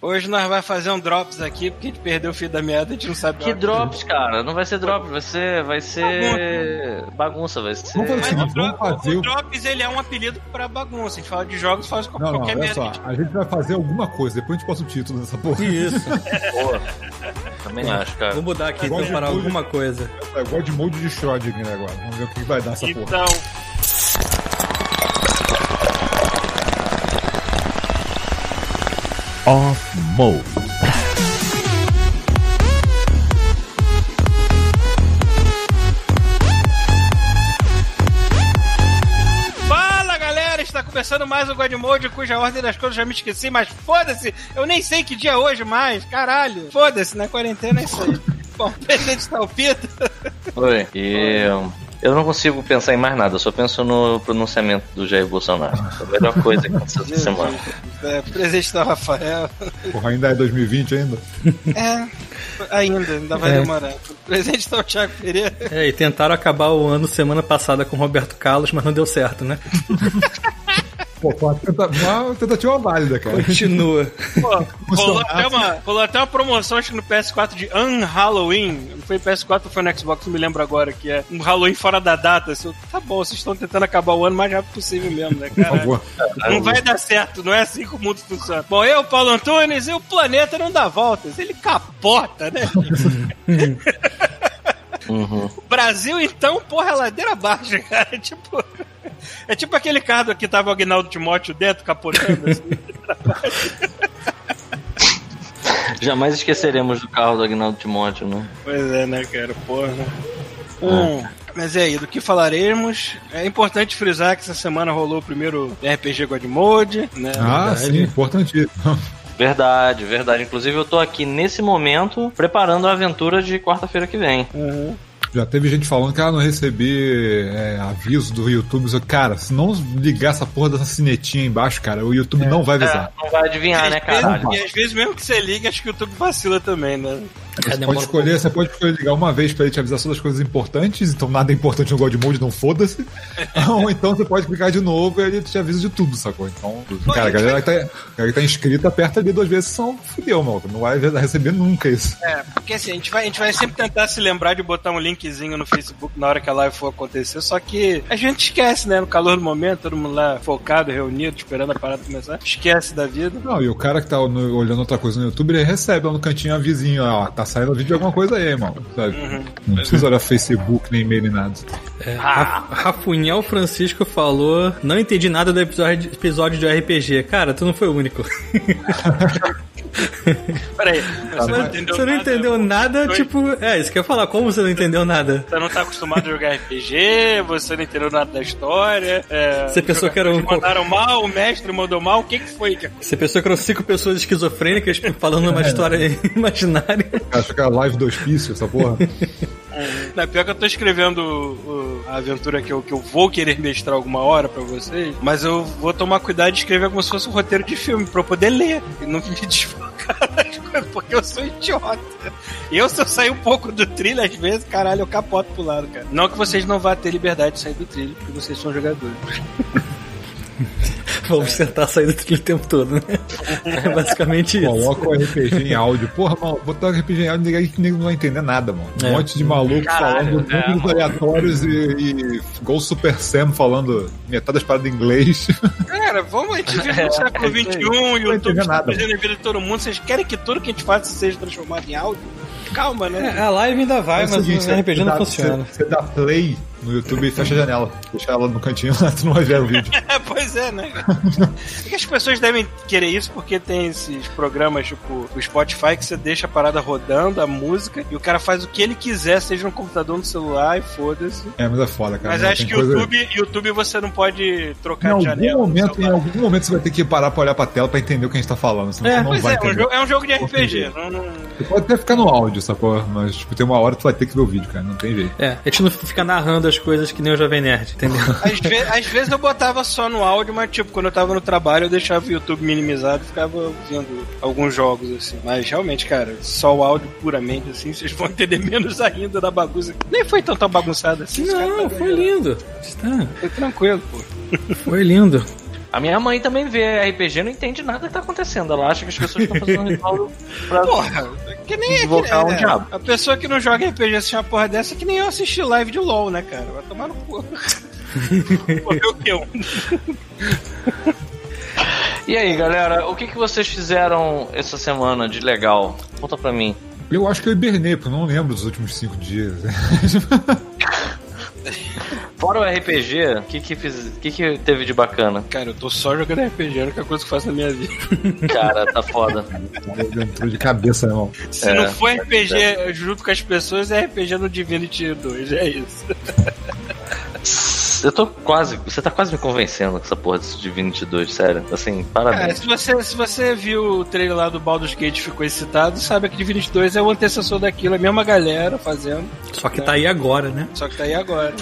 Hoje nós vamos fazer um drops aqui, porque a gente perdeu o fio da meada, a gente não sabe Que drops, cara? Não vai ser drops, vai ser. Vai ser. bagunça, vai ser. Vamos fazer Mas o, vamos dro- fazer o. Drops, ele é um apelido pra bagunça. A gente fala de jogos, faz Não, não, qualquer olha merda. só. A gente vai fazer alguma coisa, depois a gente posta o título dessa porra. Isso. Boa. Também acho, cara. Vou mudar aqui então para alguma coisa. É igual de molde de Schrödinger agora. Vamos ver o que vai dar essa porra. Então, Off Mode. fala galera, está começando mais um God Mode, cuja ordem das coisas eu já me esqueci, mas foda-se, eu nem sei que dia é hoje mais, caralho. Foda-se, na quarentena é isso aí. Bom, presente está o Pito. Oi. E. Eu não consigo pensar em mais nada, eu só penso no pronunciamento do Jair Bolsonaro. É a melhor coisa que aconteceu essa semana. É, presente está o Rafael. Porra, ainda é 2020 ainda? É, ainda, ainda vai É. demorar. Presente está o Thiago Pereira. É, e tentaram acabar o ano semana passada com Roberto Carlos, mas não deu certo, né? Pô, foi uma, tenta- uma tentativa válida, cara. Continua. Pô, rolou até, uma, rolou até uma promoção, acho que no PS4 de Un Halloween. Não foi PS4 ou foi no Xbox, não me lembro agora, que é um Halloween fora da data. Assim, tá bom, vocês estão tentando acabar o ano o mais rápido possível mesmo, né, Por cara? favor. Não vai dar certo, não é assim que o mundo funciona. Bom, eu, Paulo Antunes, e o planeta não dá voltas, ele capota, né? Uhum. O Brasil, então, porra, é ladeira abaixo, cara. É tipo. É tipo aquele carro que tava o Agnaldo Timóteo dentro, capotando. Assim. Jamais esqueceremos do carro do Agnaldo Timóteo, né? Pois é, né, cara? Porra. Hum, mas é aí, do que falaremos? É importante frisar que essa semana rolou o primeiro RPG God Mode, né? Ah, Verdade. sim, importantíssimo. Verdade, verdade. Inclusive eu tô aqui nesse momento preparando a aventura de quarta-feira que vem. Uhum. Já teve gente falando que ela não recebi é, aviso do YouTube. Cara, se não ligar essa porra dessa sinetinha embaixo, cara, o YouTube não vai avisar. É, não vai adivinhar, né, caralho? e às vezes, mesmo que você liga, acho que o YouTube vacila também, né? Você pode escolher, você pode escolher ligar uma vez pra ele te avisar sobre as coisas importantes, então nada é importante no God Mode, não foda-se. Ou então você pode clicar de novo e ele te avisa de tudo, sacou? Então, cara, a galera que tá, galera que tá inscrita, aperta ali duas vezes, são fudeu, mano. Não vai receber nunca isso. É, porque assim, a gente, vai, a gente vai sempre tentar se lembrar de botar um linkzinho no Facebook na hora que a live for acontecer, só que a gente esquece, né? No calor do momento, todo mundo lá focado, reunido, esperando a parada começar. Esquece da vida. Não, e o cara que tá no- olhando outra coisa no YouTube, ele recebe lá no cantinho avisinho, ó, tá saindo vídeo de alguma coisa aí, irmão. Sabe? Não precisa olhar Facebook, nem e-mail, nem nada. É, Ra- Rafunhel Francisco falou: Não entendi nada do episódio, episódio de RPG. Cara, tu não foi o único. Peraí, você não entendeu você não nada? entendeu nada, Foi- tipo. É, isso que eu ia falar. Como você não entendeu nada? Você não tá acostumado a jogar RPG, você não entendeu nada da história. É, Você pensou que era um- Mandaram mal, o mestre mandou mal, o que que foi? Você pensou que eram cinco pessoas esquizofrênicas tipo, falando uma história imaginária? Acho que é a live do hospício, essa porra. É pior que eu tô escrevendo o- a aventura que eu, que eu vou querer mestrar alguma hora pra vocês, mas eu vou tomar cuidado de escrever como se fosse um roteiro de filme, pra eu poder ler e não me desfocar coisas, porque eu sou idiota. Eu, se eu sair um pouco do trilho, às vezes, caralho, eu capoto pro lado, cara. Não que vocês não vão ter liberdade de sair do trilho, porque vocês são jogadores. Vamos tentar sair do trilho o tempo todo, né? É basicamente isso. Coloca o RPG em áudio. Porra, mano, botar o RPG em áudio, ninguém, ninguém não vai entender nada, mano. Um É. monte de maluco Caralho, falando é, números aleatórios e, e o Super Sam falando metade das paradas em inglês. Cara, vamos, a gente vive no século é aí. XXI, o YouTube está fazendo a vida de todo mundo. Vocês querem que tudo que a gente faça seja transformado em áudio? Calma, né? É, a live ainda vai, É o mas seguinte, o RPG não dá- funciona. Você dá play no YouTube e fecha a janela. Deixa ela no cantinho lá, tu não vai ver o vídeo. Pois é, né? É que as pessoas devem querer isso porque tem esses programas, tipo o Spotify, que você deixa a parada rodando, a música, e o cara faz o que ele quiser, seja no computador, no celular, e foda-se. É, mas é foda, cara. Mas Não, acho tem que coisa- YouTube, YouTube você não pode trocar Em de algum, janela. no momento, em algum momento você vai ter que parar pra olhar pra tela pra entender o que a gente tá falando. Senão É, você não Pois vai é, é um, entender. jogo, é um jogo de RPG. Não, não... Você pode até ficar no áudio, sacou? Mas tipo, tem uma hora que tu vai ter que ver o vídeo, cara. Não tem jeito. É, a gente não fica narrando as coisas que nem o Jovem Nerd, entendeu? Às, ve- às vezes eu botava só no áudio, mas tipo, quando eu tava no trabalho eu deixava o YouTube minimizado e ficava vendo alguns jogos, assim. Mas realmente, cara, só o áudio puramente, assim, vocês vão entender menos ainda da bagunça. Nem foi tão tão bagunçado assim. Não, foi lindo. Está, Foi tranquilo, pô. foi lindo. A minha mãe também vê RPG e não entende nada que tá acontecendo. Ela acha que as pessoas estão fazendo ritual pra Porra, que nem invocar que, um é, diabo. A pessoa que não joga RPG assistir uma porra dessa é que nem eu assistir live de LOL, né, cara? Vai tomar no cu. Morreu o quê? E aí, galera, o que, que vocês fizeram essa semana de legal? Conta pra mim. Eu acho que eu hibernei, porque eu não lembro dos últimos cinco dias. Fora o RPG, o que que, fiz, que que teve de bacana? Cara, eu tô só jogando RPG, é a única coisa que eu faço na minha vida. Cara, tá foda. Entrou de cabeça, irmão. Se É, não for RPG junto com as pessoas, é RPG no Divinity 2, é isso. Eu tô quase. Você tá quase me convencendo com essa porra desse Divinity 2, sério. Assim, Cara, parabéns. se você, se você viu o trailer lá do Baldur's Gate e ficou excitado, sabe que Divinity 2 é o antecessor daquilo, a mesma galera fazendo, Só que tá aí agora, né? só que tá aí agora.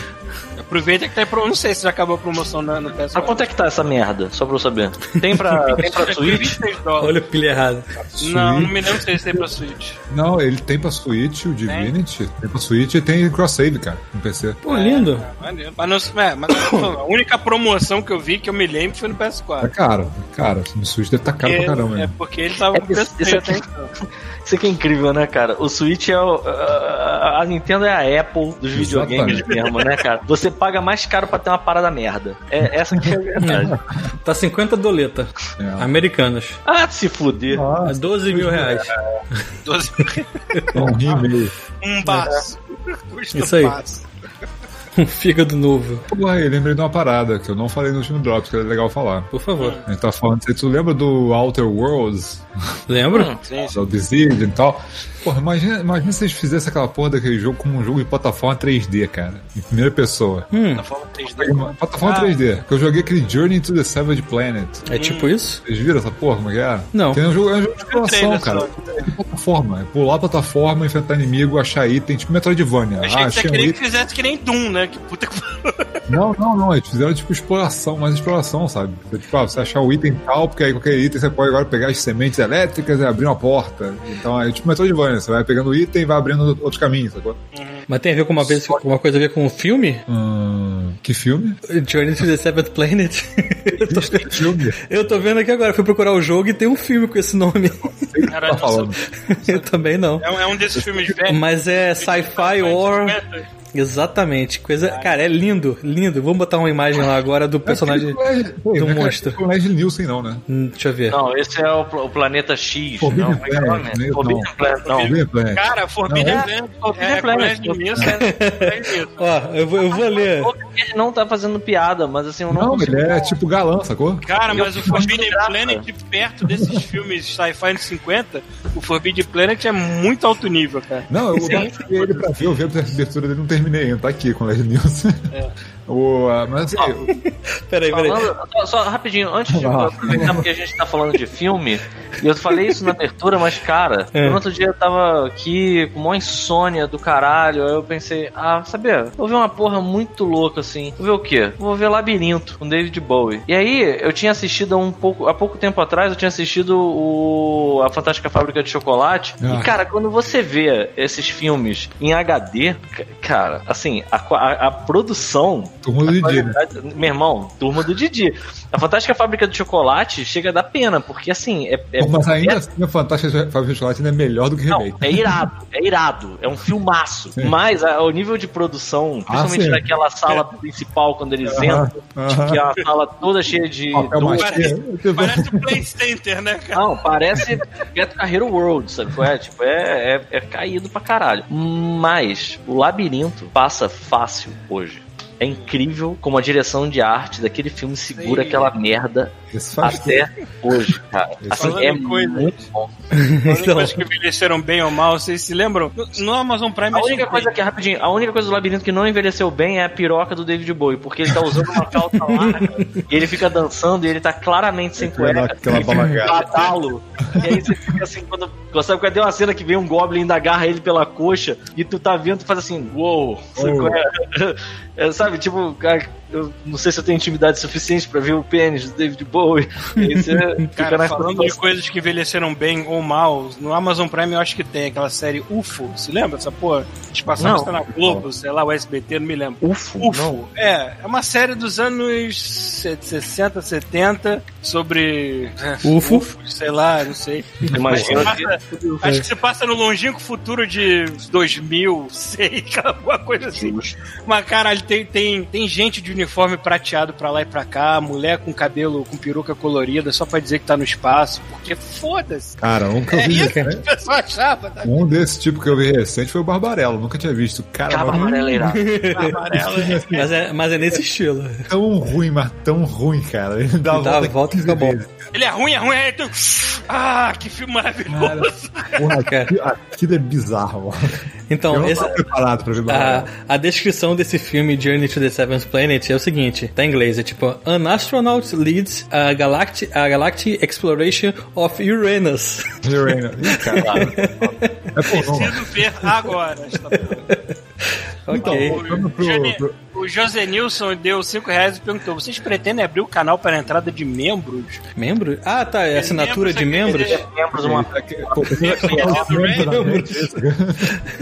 Aproveita que tá aí pro... Não sei se já acabou a promoção na, no PS4. Mas quanto é que tá essa merda? Só pra eu saber. Tem pra, tem pra Switch? 26 dólares. Olha a pilha errada. Não, não me lembro se têm pra Switch. Não, ele tem pra Switch, o Divinity. Tem pra Switch e tem cross-save, cara, no PC. Pô, lindo. É, maneiro. Mas, não, é, mas a única promoção que eu vi que eu me lembro foi no É PS4. caro, é caro. No Switch deve estar caro pra caramba, é né? porque ele tava É, com isso- isso aqui- até então. Isso aqui é incrível, né, cara? O Switch é o. A a Nintendo é a Apple dos videogames Exatamente. mesmo, né, cara? Você paga mais caro pra ter uma parada merda. É, essa que é a verdade. Tá 50 doleta. É. Americanas. Ah, se fuder. Ah, A 12 mil reais. 12 um rim e meio. um baço. Custa Isso aí. um baço. Um fígado novo. Porra, eu lembrei de uma parada que eu não falei no último Drops, que é legal falar. Por favor. A gente tá falando, você tu lembra do Outer Worlds? Lembra? Sim, sim. Do Dissidia e tal? Porra, imagina, imagina se eles fizessem aquela porra daquele jogo como um jogo de plataforma 3D, cara. Em primeira pessoa. Hum, Na forma 3D. Plataforma Ah. 3D. Que eu joguei aquele Journey to the Savage Planet. é tipo isso? Vocês viram essa porra, como é que é? Não. Tem um jogo, é um jogo de exploração, cara. só. É de plataforma. É pular a plataforma, enfrentar inimigo, achar item, tipo Metroidvania. Achei ah, que você queria que fizesse que nem Doom, né? Que puta que Não, não, não. Eles fizeram tipo exploração, mais exploração, sabe? Você, tipo, ah, você achar o item tal, porque aí qualquer item você pode agora pegar as sementes elétricas e abrir uma porta. Então é tipo Metroidvania. Você vai pegando o item e vai abrindo outros caminhos, sacou? Mas tem a ver com uma, vez, com uma coisa a ver com o filme? Hum, que filme? Journey to the Seventh Planet. eu, tô, Que filme? eu tô vendo aqui agora, fui procurar o jogo e tem um filme com esse nome. Caralho, tá falando? eu também não. É um, é um desses filmes velhos. Mas é sci-fi or. Exatamente. Coisa. Cara, é lindo, lindo. Vamos botar uma imagem lá agora do personagem. do monstro. Não é Leslie Nielsen, não, né? Hum, Deixa eu ver. Não, esse é o, o planeta X. Forbidden não, é é o nome? Planet, não. Forbidden Planet, não. Forbidden Planet. Cara, Forbidden Não, é? Planet Forbidden é, é Planet. É. Ó, eu vou, eu vou ler. Ele não tá fazendo piada, mas assim, eu não, Não, ele é tipo galã, sacou? Cara, mas o Forbidden. Planet, perto desses filmes sci-fi anos 50, o Forbidden Planet é muito alto nível, cara. Não, eu baixei ele pra ver, eu vi a abertura dele, não terminei ainda, tá aqui com o Leslie Nielsen. O, mas assim, Peraí, peraí. Falando, só, só rapidinho, antes de Ah. aproveitar porque a gente tá falando de filme, e eu falei isso na abertura, mas cara, É. no outro dia eu tava aqui com uma insônia do caralho, aí eu pensei, ah, sabia, vou ver uma porra muito louca assim. Vou ver o quê? Vou ver Labirinto, com David Bowie. E aí, eu tinha assistido há um pouco, há pouco tempo atrás, eu tinha assistido o A Fantástica Fábrica de Chocolate. Ah. E cara, quando você vê esses filmes em HD, ca- cara, assim, a, a, a produção turma do Didi, né? Meu irmão, turma do Didi. A Fantástica Fábrica de Chocolate chega a dar pena, porque assim, é. é- Mas ainda é- assim, a Fantástica Fábrica de Chocolate ainda é melhor do que não, remake. é irado, é irado, é um filmaço. Sim. Mas a- o nível de produção, principalmente sim. naquela sala principal, quando eles Aham, entram, que é uma sala toda cheia de. Papel dois- machê. Parece o Play Center, né, cara? Não, parece Beto Carreiro World, sabe? É, tipo, é, é, é caído pra caralho. Mas o labirinto passa fácil hoje. É incrível como a direção de arte daquele filme segura Sim. aquela merda Até hoje, cara. Assim, é coisa- muito bom. As Então, coisas que envelheceram bem ou mal, vocês se lembram? No, Amazon Prime A única coisa que, rapidinho, a única coisa do labirinto que não envelheceu bem é a piroca do David Bowie, porque ele tá usando uma calça larga e ele fica dançando e ele tá claramente sem cueca. Aquela balagada. um. E aí você fica assim, quando. Sabe quando tem uma cena que vem um Goblin e ainda agarra ele pela coxa e tu tá vendo, tu faz assim, uou, é? É, sabe, tipo, cara, eu não sei se eu tenho intimidade suficiente pra ver o pênis do David Bowie. Cara, falando de coisas que envelheceram bem ou mal, no Amazon Prime eu acho que tem aquela série UFO. Se lembra essa porra? Não. isso na Globo, sei lá, o SBT, não me lembro. UFO. UFO. Não. É, é uma série dos anos 60, 70 sobre. é, UFO? sei lá, não sei. Imagina Acho que- que, passa- acho que se passa no longínquo futuro de 2000, sei, alguma coisa assim. Mas, caralho, tem, tem, tem gente de uniforme prateado pra lá e pra cá, mulher com cabelo com peruca colorida, só pra dizer que tá no espaço, porque foda-se. Cara, um que eu É vi isso que achava, tá? um desse tipo que eu vi recente foi o Barbarella. Nunca tinha visto. Cara, amarela irada. Amarelo. é. Mas é, mas é nesse estilo. tão ruim, mas tão ruim, cara. Ele dá a Dá volta, volta e 15 fica bom. Ele é ruim, é ruim, é. tu- Ah, que filme maravilhoso. Porra, Cara. aquilo, aquilo é bizarro, mano. Então, tava preparado pra a, a descrição desse filme Journey to the Seventh Planet é o seguinte, tá em inglês, é tipo An astronaut leads a galactic, a galactic exploration of Uranus. Urena. Ih, cara. É. Preciso ver agora. ok. Voltando pro- Jane- pro- O José Nilson deu 5 reais e perguntou: vocês pretendem abrir o canal para a entrada de membros? Membro? Ah, tá, é assinatura de membros? Membros, uma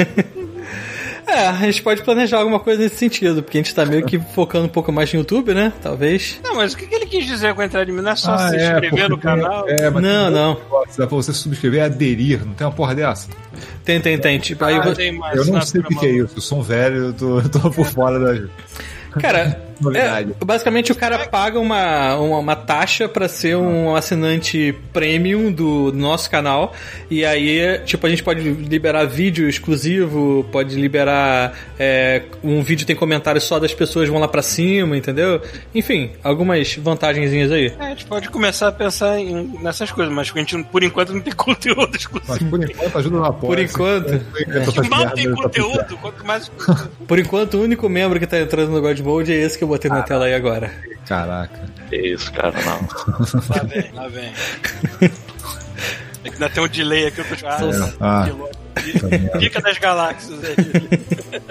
É É, a gente pode planejar alguma coisa nesse sentido, porque a gente tá meio que focando um pouco mais no YouTube, né? Talvez. Não, mas o que que ele quis dizer com a entrada de membros? Não é só Ah, se é, inscrever no canal? É, mas Não, não. Dá pra você subscrever e aderir, não tem uma porra dessa? Tem, tem, tem. Tipo, aí, Ah, tem mais Eu não sei o que, que é isso, eu sou um velho, eu tô, eu tô por fora da. Cara, Novidade. é, basicamente o cara paga uma, uma, uma taxa pra ser um assinante premium do nosso canal. E aí, tipo, a gente pode liberar vídeo exclusivo, pode liberar é, um vídeo tem comentários só das pessoas vão lá pra cima, entendeu? Enfim, algumas vantagenzinhas aí. É, a gente pode começar a pensar em- nessas coisas, mas a gente, por enquanto, não tem conteúdo exclusivo. Mas por enquanto ajuda na porra. Por enquanto. Mal tem conteúdo, quanto mais. Por enquanto, o único membro que tá entrando no God Mode é esse que eu botei na tela aí agora. Caraca. Que isso, cara, não. Lá vem, lá vem. É que ainda tem um delay aqui, eu tô ah, Ah. Dica das galáxias aí.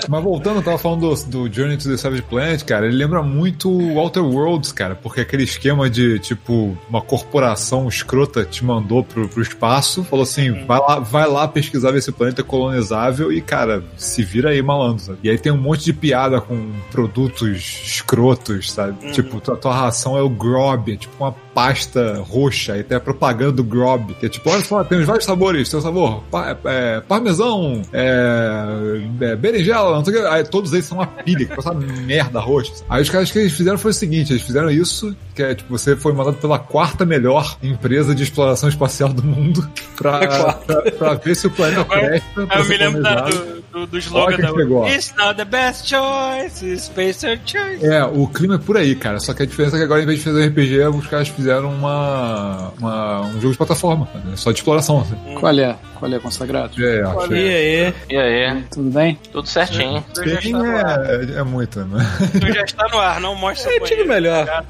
Mas voltando, eu tava falando do, do Journey to the Savage Planet, cara, ele lembra muito o Outer Worlds, cara, porque aquele esquema de, tipo, uma corporação escrota te mandou pro, pro espaço, falou assim, vai lá, vai lá pesquisar ver esse planeta é colonizável e, cara, se vira aí, malandro, sabe? E aí tem um monte de piada com produtos escrotos, sabe? Tipo, tua, tua ração é o Grob, é tipo uma pasta roxa, e tem a propaganda do Grob, que é tipo, olha só, temos vários sabores, tem o sabor pa- é, parmesão, é, é, berinjela, não sei o que, aí todos eles são uma pilha, que passa merda roxa. Aí os caras que eles fizeram foi o seguinte, eles fizeram isso, que é tipo, você foi mandado pela quarta melhor empresa de exploração espacial do mundo pra, pra, pra ver se o planeta presta eu ser me lembro da- do, do, do slogan da pegou. It's not the best choice, it's spacer choice. É, o clima é por aí, cara. Só que a diferença é que agora, em vez de fazer um RPG, os caras fizeram uma, uma- um jogo de plataforma. né? Só de exploração. Assim. Qual é? Qual é, consagrado? É, E achei. aí? E aí? Tudo bem? Tudo certinho. Tu já, Sim, está no ar. é, é, é muito, né? Tu já está no ar, não mostra É, banheiro. melhor.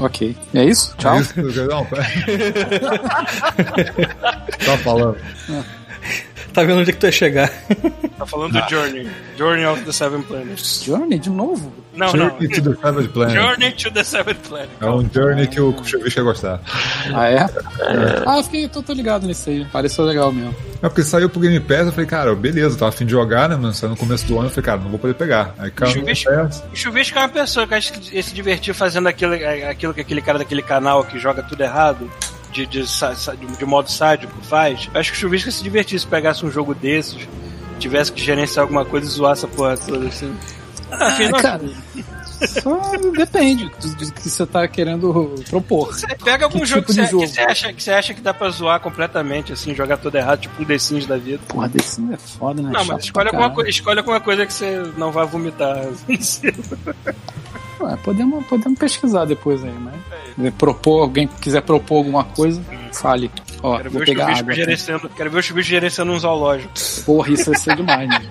ok. É isso? Tchau. Isso, não, pera. tá falando. Tá vendo onde é que tu ia chegar? Tá falando do Journey. Journey of the Seven Planets. Journey, de novo? Não, não. Journey to the Savage Planet. Journey to the Seventh Planet. É um journey que o Kuchovic ia gostar. Ah, é? Ah, eu fiquei, tô, tô ligado nisso aí. Pareceu legal mesmo. É porque saiu pro Game Pass, eu falei, cara, beleza, tava afim de jogar, né? Mas saiu no começo do ano, eu falei, cara, não vou poder pegar. Aí Pass. o Chuvisco é uma pessoa que acho que ia se divertir fazendo aquilo, aquilo que aquele cara daquele canal que joga tudo errado. De, de, de, de modo sádico faz. Eu acho que o Chuvisco ia se divertir se pegasse um jogo desses, tivesse que gerenciar alguma coisa e zoar essa porra toda assim. Ah, afinal, cara, só depende do, do que você tá querendo propor. Você pega algum Que jogo tipo que, você, jogo? que você acha, que você acha que dá pra zoar completamente, assim, jogar tudo errado, tipo um The Sims da vida. Porra, desse é foda, né? Não, mas escolhe alguma, escolhe alguma coisa que você não vai vomitar. Ué, podemos, podemos pesquisar depois aí, mas. quiser Propor, alguém quiser propor alguma coisa, fale. Ó, Quero vou ver, pegar água. gerenciando, quero ver o chuvisco gerenciando um zoológico. Porra, isso vai ser demais, né?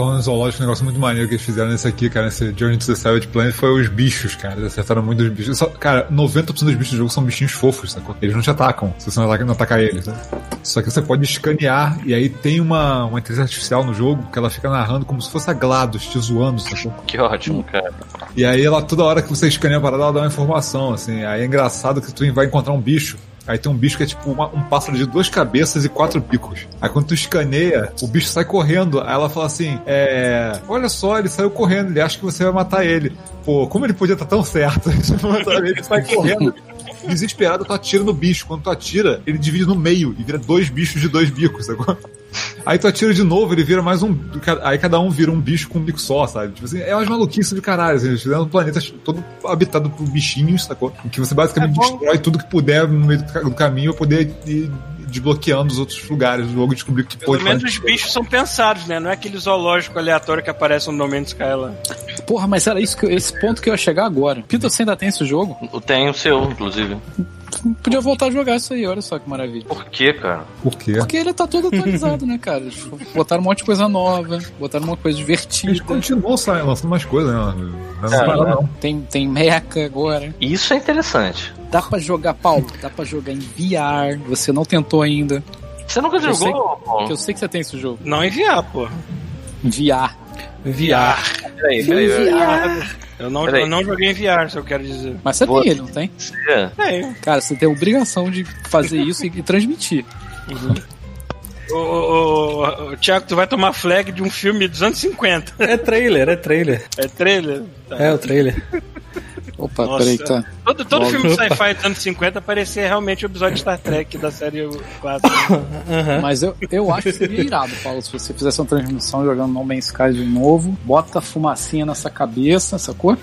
Falando em zoológico, um negócio muito maneiro que eles fizeram nesse aqui, cara, nesse Journey to the Savage Planet, foi os bichos, cara. Eles acertaram muito os bichos. Só- cara, 90% dos bichos do jogo são bichinhos fofos, sacou? Eles não te atacam, se você não ataca, não atacar eles, né? Só que você pode escanear e aí tem uma, uma inteligência artificial no jogo que ela fica narrando como se fosse a GLaDOS te zoando, sacou? Que ótimo, cara. E aí ela, toda hora que você escaneia a parada, ela dá uma informação, assim. Aí é engraçado que tu vai encontrar um bicho. Aí tem um bicho que é tipo uma- um pássaro de duas cabeças e quatro bicos. Aí quando tu escaneia, o bicho sai correndo. Aí ela fala assim: É. Olha só, ele saiu correndo, ele acha que você vai matar ele. Pô, como ele podia estar tão certo? ele sai correndo. Desesperado, tu atira no bicho. Quando tu atira, ele divide no meio e vira dois bichos de dois bicos, agora. Aí tu atira de novo, ele vira mais um. Aí cada um vira um bicho com um bico só, sabe? Tipo assim, é umas maluquices de caralho. Assim, eles fizeram um planeta todo habitado por bichinhos, sacou? Em que você basicamente destrói tudo que puder no meio do caminho pra poder ir desbloqueando os outros lugares do jogo e descobrir o que Pelo pode menos fazer. os bichos são pensados, né? Não é aquele zoológico aleatório que aparece no Man's Sky lá. Porra, mas era isso que, eu- esse ponto que eu ia chegar agora. Peter, você ainda tem esse jogo? Tem o seu, inclusive. Podia voltar a jogar isso aí, olha só que maravilha. Por quê, cara? Por quê? Porque ele tá todo atualizado, né, cara? Eles Botaram um monte de coisa nova, botaram uma coisa Eles divertida. continuam saindo, lançando mais coisas, né? Não é parada, não. Tem, tem mecha agora. Isso é interessante. Dá pra jogar, Paulo, dá pra jogar em VR. Você não tentou ainda. Você nunca Eu sei- jogou, Paulo? eu sei que você tem esse jogo. Não enviar, pô. Em VR. VR. Peraí, peraí. Eu não, eu não joguei em VR, se eu quero dizer. Mas você Vou- tem ele, não tem? Você- É. Cara, você tem a obrigação de fazer isso e, transmitir. Ô, ô, ô, ô, Thiago, tu vai tomar flag de um filme dos anos 50. É trailer, é trailer. É trailer? Tá. É o trailer. Opa, Nossa. peraí, tá. Todo, todo Logo. filme de sci-fi dos anos 50 parecia realmente o episódio de Star Trek da série clássica. Mas eu, eu acho que seria irado, Paulo, se você fizesse uma transmissão jogando No Man's Sky de novo, bota a fumacinha nessa cabeça, sacou?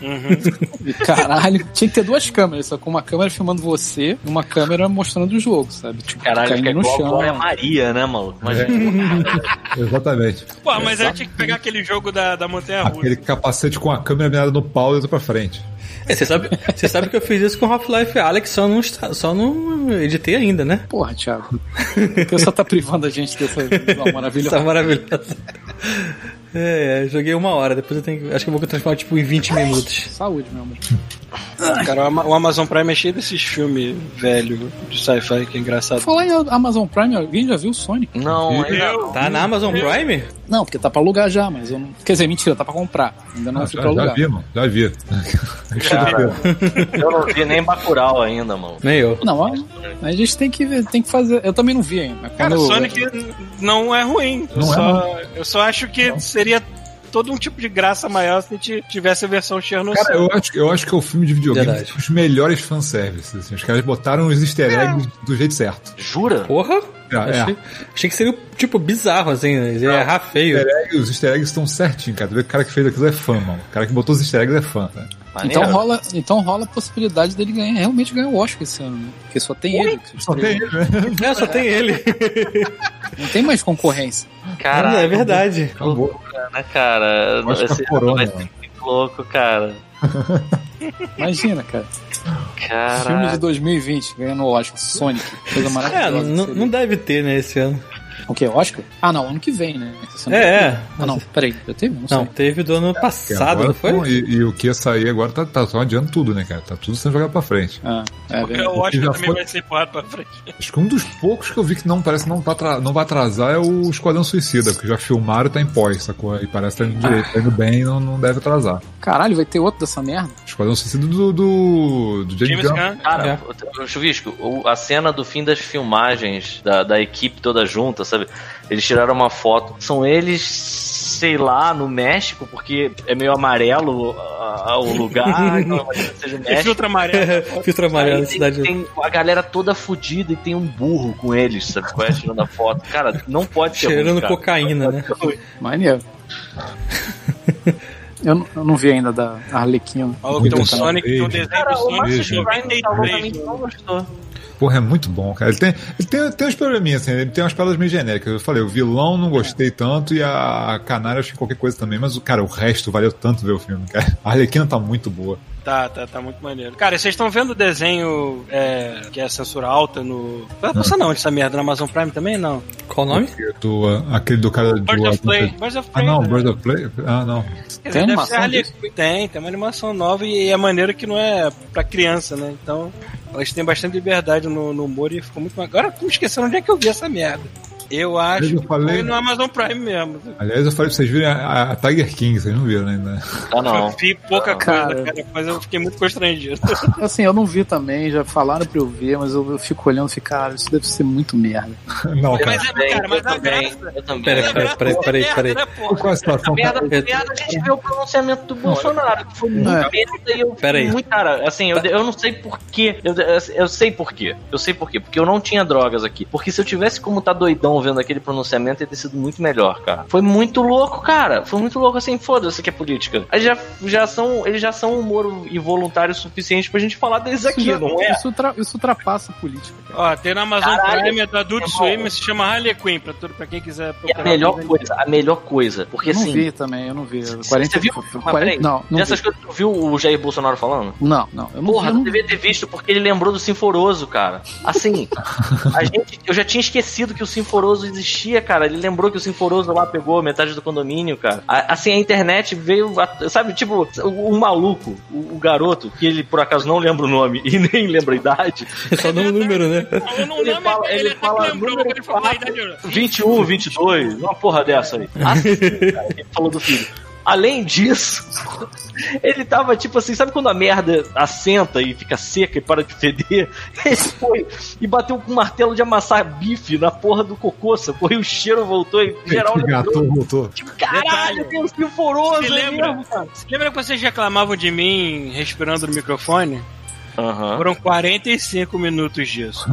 E caralho, tinha que ter duas câmeras, só com uma câmera filmando você e uma câmera mostrando o jogo, sabe? Tipo, Caralho, caindo fica no igual chão. Glória Maria, né, maluco? Imagina. Exatamente. Pô, mas aí tinha que pegar aquele jogo da, da Montanha Russa. Aquele capacete com a câmera virada no pau e outra pra frente. É, Você sabe, você sabe que eu fiz isso com Half-Life Alex, só não, só não editei ainda, né? Porra, Thiago. Você tá privando a gente dessa visual Tá maravilhosa? É, é, joguei uma hora, depois eu tenho que- Acho que eu vou transformar tipo em 20 minutos. Saúde, meu amor. Cara, o Ama- o Amazon Prime é cheio desses filmes velho de sci-fi que é engraçado. Falar em Amazon Prime, alguém já viu o Sonic? Não, ainda não. Tá na Amazon Prime? Não, porque tá pra alugar já, mas eu não. Quer dizer, mentira, tá pra comprar. Ainda não Ah, fui já, pra já alugar. vi, mano. Já vi. Cara, eu não vi nem Bacurau ainda, mano. É Nem eu. Não, a, a gente tem que, ver- tem que fazer. Eu também não vi ainda. Mas Cara, quando eu- Sonic não é ruim. Eu, Não é só, eu só acho que seria todo um tipo de graça maior se a gente tivesse a versão Chernobyl. Cara, eu acho, eu acho que é o filme de videogame Verdade. com os melhores fanservices. Assim. Os caras botaram os easter eggs do jeito certo. Jura? Porra! É, é. Achei, achei que seria, tipo, bizarro, assim, né? Ia errar feio. Easter egg- os easter eggs estão certinhos, cara. O cara que fez aquilo é fã, mano. O cara que botou os easter eggs é fã, né? Maneiro. Então rola, então rola a possibilidade dele ganhar, realmente ganhar o Oscar esse ano, né? Porque só tem ele. que Só tem ele, né? É, só tem ele. Não tem mais concorrência. Caralho, é verdade. Acabou. né, cara? Oscar Esse ano Corona, vai ser muito louco, cara. Imagina, cara. Filme de Caralho. 2020 ganhando o Oscar. Sonic. Coisa É, maravilhosa. não, seria. não deve ter, né, esse ano. O que? Oscar? Ah, não, ano que vem, né? É, é. Ah, não, peraí. Já teve? Não, Não, sei. teve do ano Que passado, agora não foi? e, e o que ia sair agora tá, tá só adiando tudo, né, cara? Tá tudo sendo jogado pra frente. Ah, é Porque verdade. o Oscar também foi- vai ser empurrado pra frente. Acho que um dos poucos que eu vi que não parece não, tá não vai atrasar é o Esquadrão Suicida, porque já filmaram e tá em pós, sacou? E parece que tá indo direito, tá indo bem e não, não deve atrasar. Caralho, vai ter outro dessa merda? Esquadrão Suicida do, do, do James, James Gunn. Cara, o Chuvisco, a cena do fim das filmagens da, da equipe toda junta, sabe? Eles tiraram uma foto. São eles, sei lá, no México, porque é meio amarelo ah, o lugar, então seja o México. filtro amarelo. Filtro amarelo tem, cidade. tem a galera toda fodida e tem um burro com eles, sabe? Qual é, tirando a foto. Cara, não pode ser Cheirando ruim, cara. cocaína, né? Maneiro. eu, não- eu não vi ainda da Arlequina. Tem um bom. Sonic, tem um desenho Cara, do o Sonic falou pra mim 93. que não gostou. Porra, é muito bom, cara. Ele tem, ele tem, tem uns probleminhas, assim, ele tem umas pedras meio genéricas. Eu falei, o vilão não gostei tanto e a canária achei qualquer coisa também, mas, cara, o resto valeu tanto ver o filme, cara. A Arlequina tá muito boa. Tá, tá, tá muito maneiro. Cara, vocês estão vendo o desenho é, que é censura alta no. Vai passar não essa merda na Amazon Prime também? Não. Qual o nome? Do, uh, aquele do cara do. Birds of Play. Birds of Ah, Play. não, né? Birds of Play? Ah, não. Tem deve animação? Quinn. Tem, tem uma animação nova e é maneiro que não é pra criança, né? Então, elas têm bastante liberdade no, no humor e ficou muito. Agora, como esquecendo onde é que eu vi essa merda. Eu acho Eu que falei- foi no Amazon Prime mesmo. Aliás, eu falei pra vocês verem a, a Tiger King, vocês não viram ainda. Ah, não. Eu vi pouca Não. coisa, Cara. cara, mas eu fiquei muito constrangido. Assim, eu não vi também, já falaram pra eu ver, mas eu, eu fico olhando e fico, cara, isso deve ser muito merda. Não, cara. Mas é, Também, cara, mas eu a também, graça. eu também. Peraí, é peraí, merda, peraí. né? Qual a situação? Merda, cara? merda, a gente vê o pronunciamento do Bolsonaro, que foi muito É. merda e eu Pera aí. muito, cara, assim, eu, eu não sei porquê, eu, eu, eu sei porquê, eu sei porquê, porque eu não tinha drogas aqui, porque se eu tivesse como tá doidão vendo aquele pronunciamento, ia ter sido muito melhor, cara. Foi muito louco, cara, foi muito louco, assim, foda-se que é política. Eles já, já são, eles já são humor involuntário suficiente pra gente falar deles aqui, já- não é? isso, ultra- isso ultrapassa a política. cara. Ó, tem na Amazon Caralho. Prime, é do Adult É. Swim, se chama Harley Quinn, pra, tudo, pra quem quiser E a procurar. melhor coisa, a melhor coisa, porque Eu não assim, vi também, eu não vi. Você 40, viu? Mas peraí, não, não, dessas vi. coisas, tu viu o Jair Bolsonaro falando? não, não, eu não Porra, vi. eu tu não devia ter visto porque ele lembrou do Sinforoso, cara. Assim, a gente, eu já tinha esquecido que o Sinforoso existia, cara. Ele lembrou que o Sinforoso lá pegou metade do condomínio, cara. A- Assim, a internet veio, a- sabe, tipo, o, o maluco, o, o garoto, que ele por acaso não lembra o nome e nem lembra a idade. Só dá um número, né? Ele fala- ele, ele fala número porque ele falou a quatro. idade. 21, 22, uma porra dessa aí. Assim, cara, ele falou do filho. Além disso, ele tava tipo assim, sabe quando a merda assenta e fica seca e para de feder? Ele foi e bateu com um martelo de amassar bife na porra do cocô, sacou? E o cheiro voltou e geral Que gato voltou. Tipo, caralho, tem um sinforoso Se aí lembra? mesmo, cara. Lembra que vocês reclamavam de mim respirando no microfone? Aham. Foram 45 minutos disso.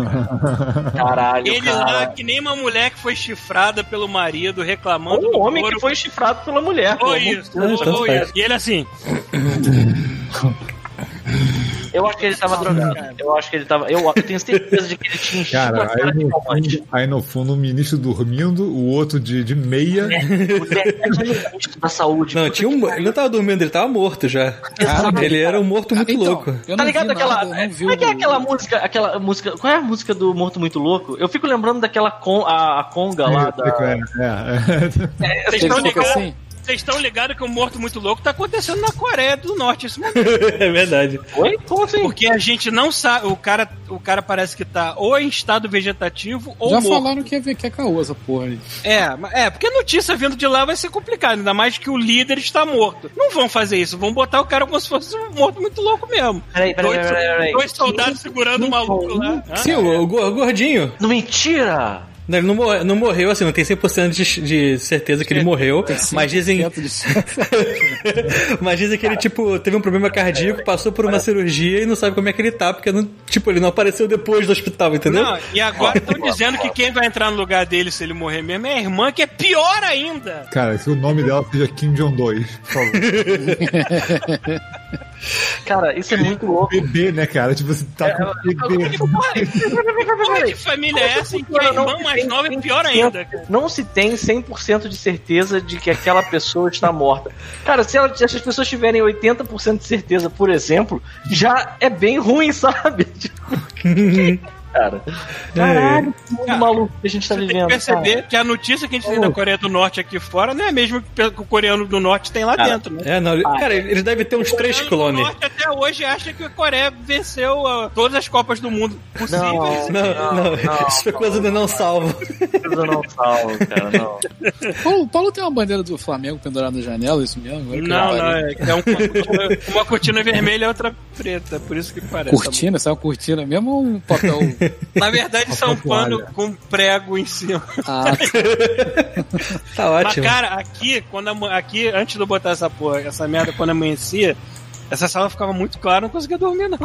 Caralho, Ele lá, cara. que nem uma mulher que foi chifrada pelo marido, reclamando Um do homem que foi chifrado pela mulher. Pô. isso, faz. isso. E ele assim, Eu acho que ele tava drogado. Eu acho que ele tava. Eu, eu tenho certeza de que ele tinha enchido Cara, a cara aí de no, fundo, aí no fundo o ministro dormindo, o outro de, de meia. Mulher da saúde. Não, tinha um, ele não tava dormindo, ele tava morto já. Ele era um morto muito Então, louco. Eu Tá ligado vi aquela. nada, como é que é o- aquela música? Aquela música. Qual é a música do Morto Muito Louco? Eu fico lembrando daquela con, a, a conga lá da. É, é, é. vocês estão ligados? assim? Vocês estão ligados que o Morto Muito Louco tá acontecendo na Coreia do Norte esse momento. É verdade. Oi? Como assim? Porque a gente não sabe, o cara, o cara parece que tá ou em estado vegetativo ou Já morto. falaram que ver que é caô essa porra aí. É, mas- é, porque a notícia vindo de lá vai ser complicado, ainda mais que o líder está morto. Não vão fazer isso, vão botar o cara como se fosse um morto muito louco mesmo. Peraí, peraí, dois, peraí, peraí. dois soldados segurando o maluco lá. Sim, o, o gor- gordinho. Não, mentira! Não, ele não, morre- não morreu, assim, não tem 100% de, de certeza que ele morreu. Mas dizem, 5% de- mas dizem que ele, tipo, teve um problema cardíaco, passou por uma cirurgia e não sabe como é que ele tá, porque, não, tipo, ele não apareceu depois do hospital, entendeu? Não, e agora estão dizendo que quem vai entrar no lugar dele se ele morrer mesmo é a irmã, que é pior ainda. Cara, que o nome dela seja Kim Jong 2, por favor. Cara, isso é muito louco. Bebê, né, cara? Tipo, você tá com bebê. Porra, que família é essa em que a irmã mais nova é pior ainda? Não se tem 100% de certeza de que aquela pessoa está morta. Cara, se, ela- se as pessoas tiverem 80% de certeza, por exemplo, já é bem ruim, sabe? Tipo, cara. Caralho, que mundo Cara, maluco que a gente tá Você tem vivendo. que perceber que a notícia que a gente tem da Coreia do Norte aqui fora não é a mesma que o coreano do Norte tem lá Cara, dentro, né? É, não, ele- cara, eles devem ter uns O três coreano do clones. Norte até hoje acha que a Coreia venceu ah, todas as Copas do Mundo possíveis. Não, Não, não, isso foi coisa do não salvo. Eu não salvo, cara, não. Paulo, o Paulo tem uma bandeira do Flamengo pendurada na janela, isso mesmo? Agora Não, não, é, que é um- uma cortina vermelha e outra preta, por isso que parece. Cortina, sai uma cortina mesmo ou um papel? Na verdade, são Papel pano toalha. com prego em cima. Ah, Tá Mas, ótimo. cara, aqui, quando aqui, antes de eu botar essa porra, essa merda, quando amanhecia, essa sala ficava muito clara, não conseguia dormir, não.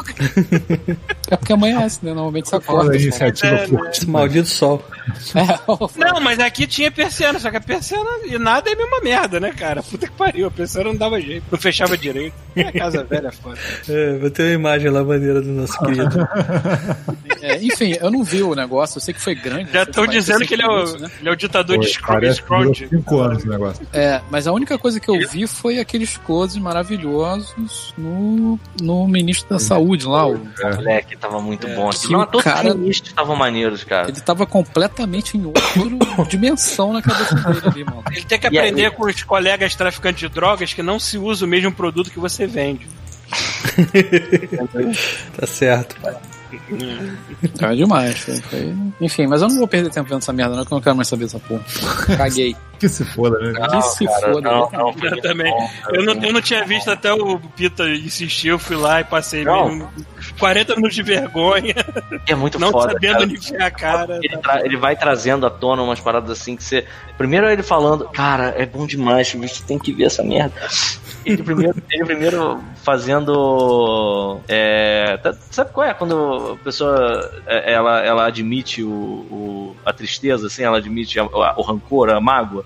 é porque amanhece, né? Normalmente você acorda. só. iniciativa É, por- Esse maldito sol. É, Não, mas aqui tinha persiana, só que a persiana e nada é a mesma merda, né, cara? Puta que pariu, a persiana não dava jeito, não fechava direito. A casa velha é foda. É, vou ter uma imagem lá maneira do nosso querido. é, enfim, eu não vi o negócio, eu sei que foi grande. Já estão 46 dizendo que ele é o, minutos, né? ele é o ditador de Foi, Scrooge. 5 anos o negócio. É, mas a única coisa que eu vi foi aqueles closes maravilhosos no, no ministro da saúde lá. O, É. Moleque, tava muito É. bom. Não, todos cara- os ministros estavam maneiros, cara. ele tava completamente em outra dimensão na cabeça dele ali, mano. Ele tem que aí? aprender com os colegas traficantes de drogas que não se usa o mesmo produto que você vende. Tá certo. Tá demais. Foi, foi- Enfim, mas eu não vou perder tempo vendo essa merda, não, que eu não quero mais saber dessa porra. Caguei. Que se foda, né? Que se foda. não, não, foi Eu também. Eu não, eu não tinha visto até o Pita insistir, eu fui lá e passei Não. meio 40 minutos de vergonha, É muito não foda, sabendo cara. onde enfiar a cara. Ele, tra- ele vai trazendo à tona umas paradas assim que você. Primeiro ele falando, cara, é bom demais, você tem que ver essa merda. Ele primeiro, ele primeiro fazendo. é, tá- sabe qual é? Quando a pessoa é, ela, ela admite o, o- a tristeza, assim, ela admite a- a- o rancor, a mágoa.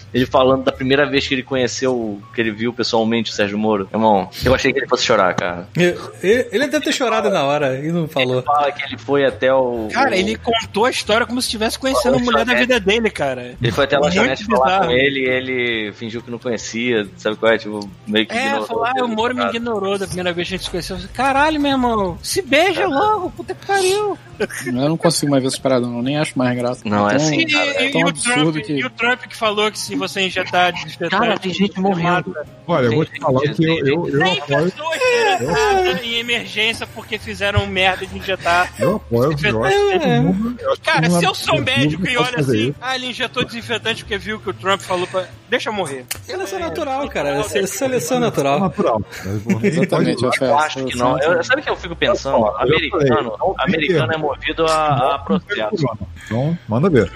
Ele falando da primeira vez que ele conheceu, que ele viu pessoalmente o Sérgio Moro. Irmão, eu achei que ele fosse chorar, cara. Ele, ele deve ter chorado na hora e não falou. Fala que ele foi até o. Cara, o- ele contou a história como se estivesse conhecendo a mulher da vida dele, cara. Ele foi até a lanchonete falar bizarro. com ele e ele fingiu que não conhecia, sabe qual é? Tipo, meio que É, falou, ah, ele, o Moro me ignorou da primeira vez que a gente se conheceu. Eu falei, Caralho, meu irmão, se beija logo, puta que pariu. Eu não consigo mais ver essa parada, não. Nem acho mais graça. Não, é Tão- assim, e- é tão e o absurdo Trump, que- e o Trump que falou que se você injetar desinfetante... Cara, tem gente morrendo. Olha, eu vou te falar que eu, eu, eu Tem apoio. pessoas em emergência porque fizeram merda de injetar. Eu apoio. Eu acho Cara, se eu sou médico e olha fazer assim, isso. ah, ele injetou desinfetante porque viu que o Trump falou pra. Deixa eu morrer. Seleção natural, cara. É seleção É natural. natural. Exatamente, Eu acho que não. Eu, sabe o que eu fico pensando? Americano, tem americano é movido a, a processo. Então, manda ver.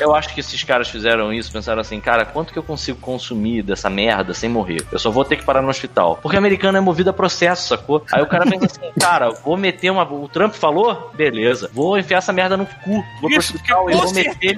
Eu acho que esses caras fizeram isso, pensaram assim, cara, quanto que eu consigo consumir dessa merda sem morrer? Eu só vou ter que parar no hospital. Porque americano é movido a processo, sacou? Aí o cara pensa assim, cara, vou meter uma. O Trump falou? Beleza. Vou enfiar essa merda no cu. Vou pro Isso, porque hospital e vou meter.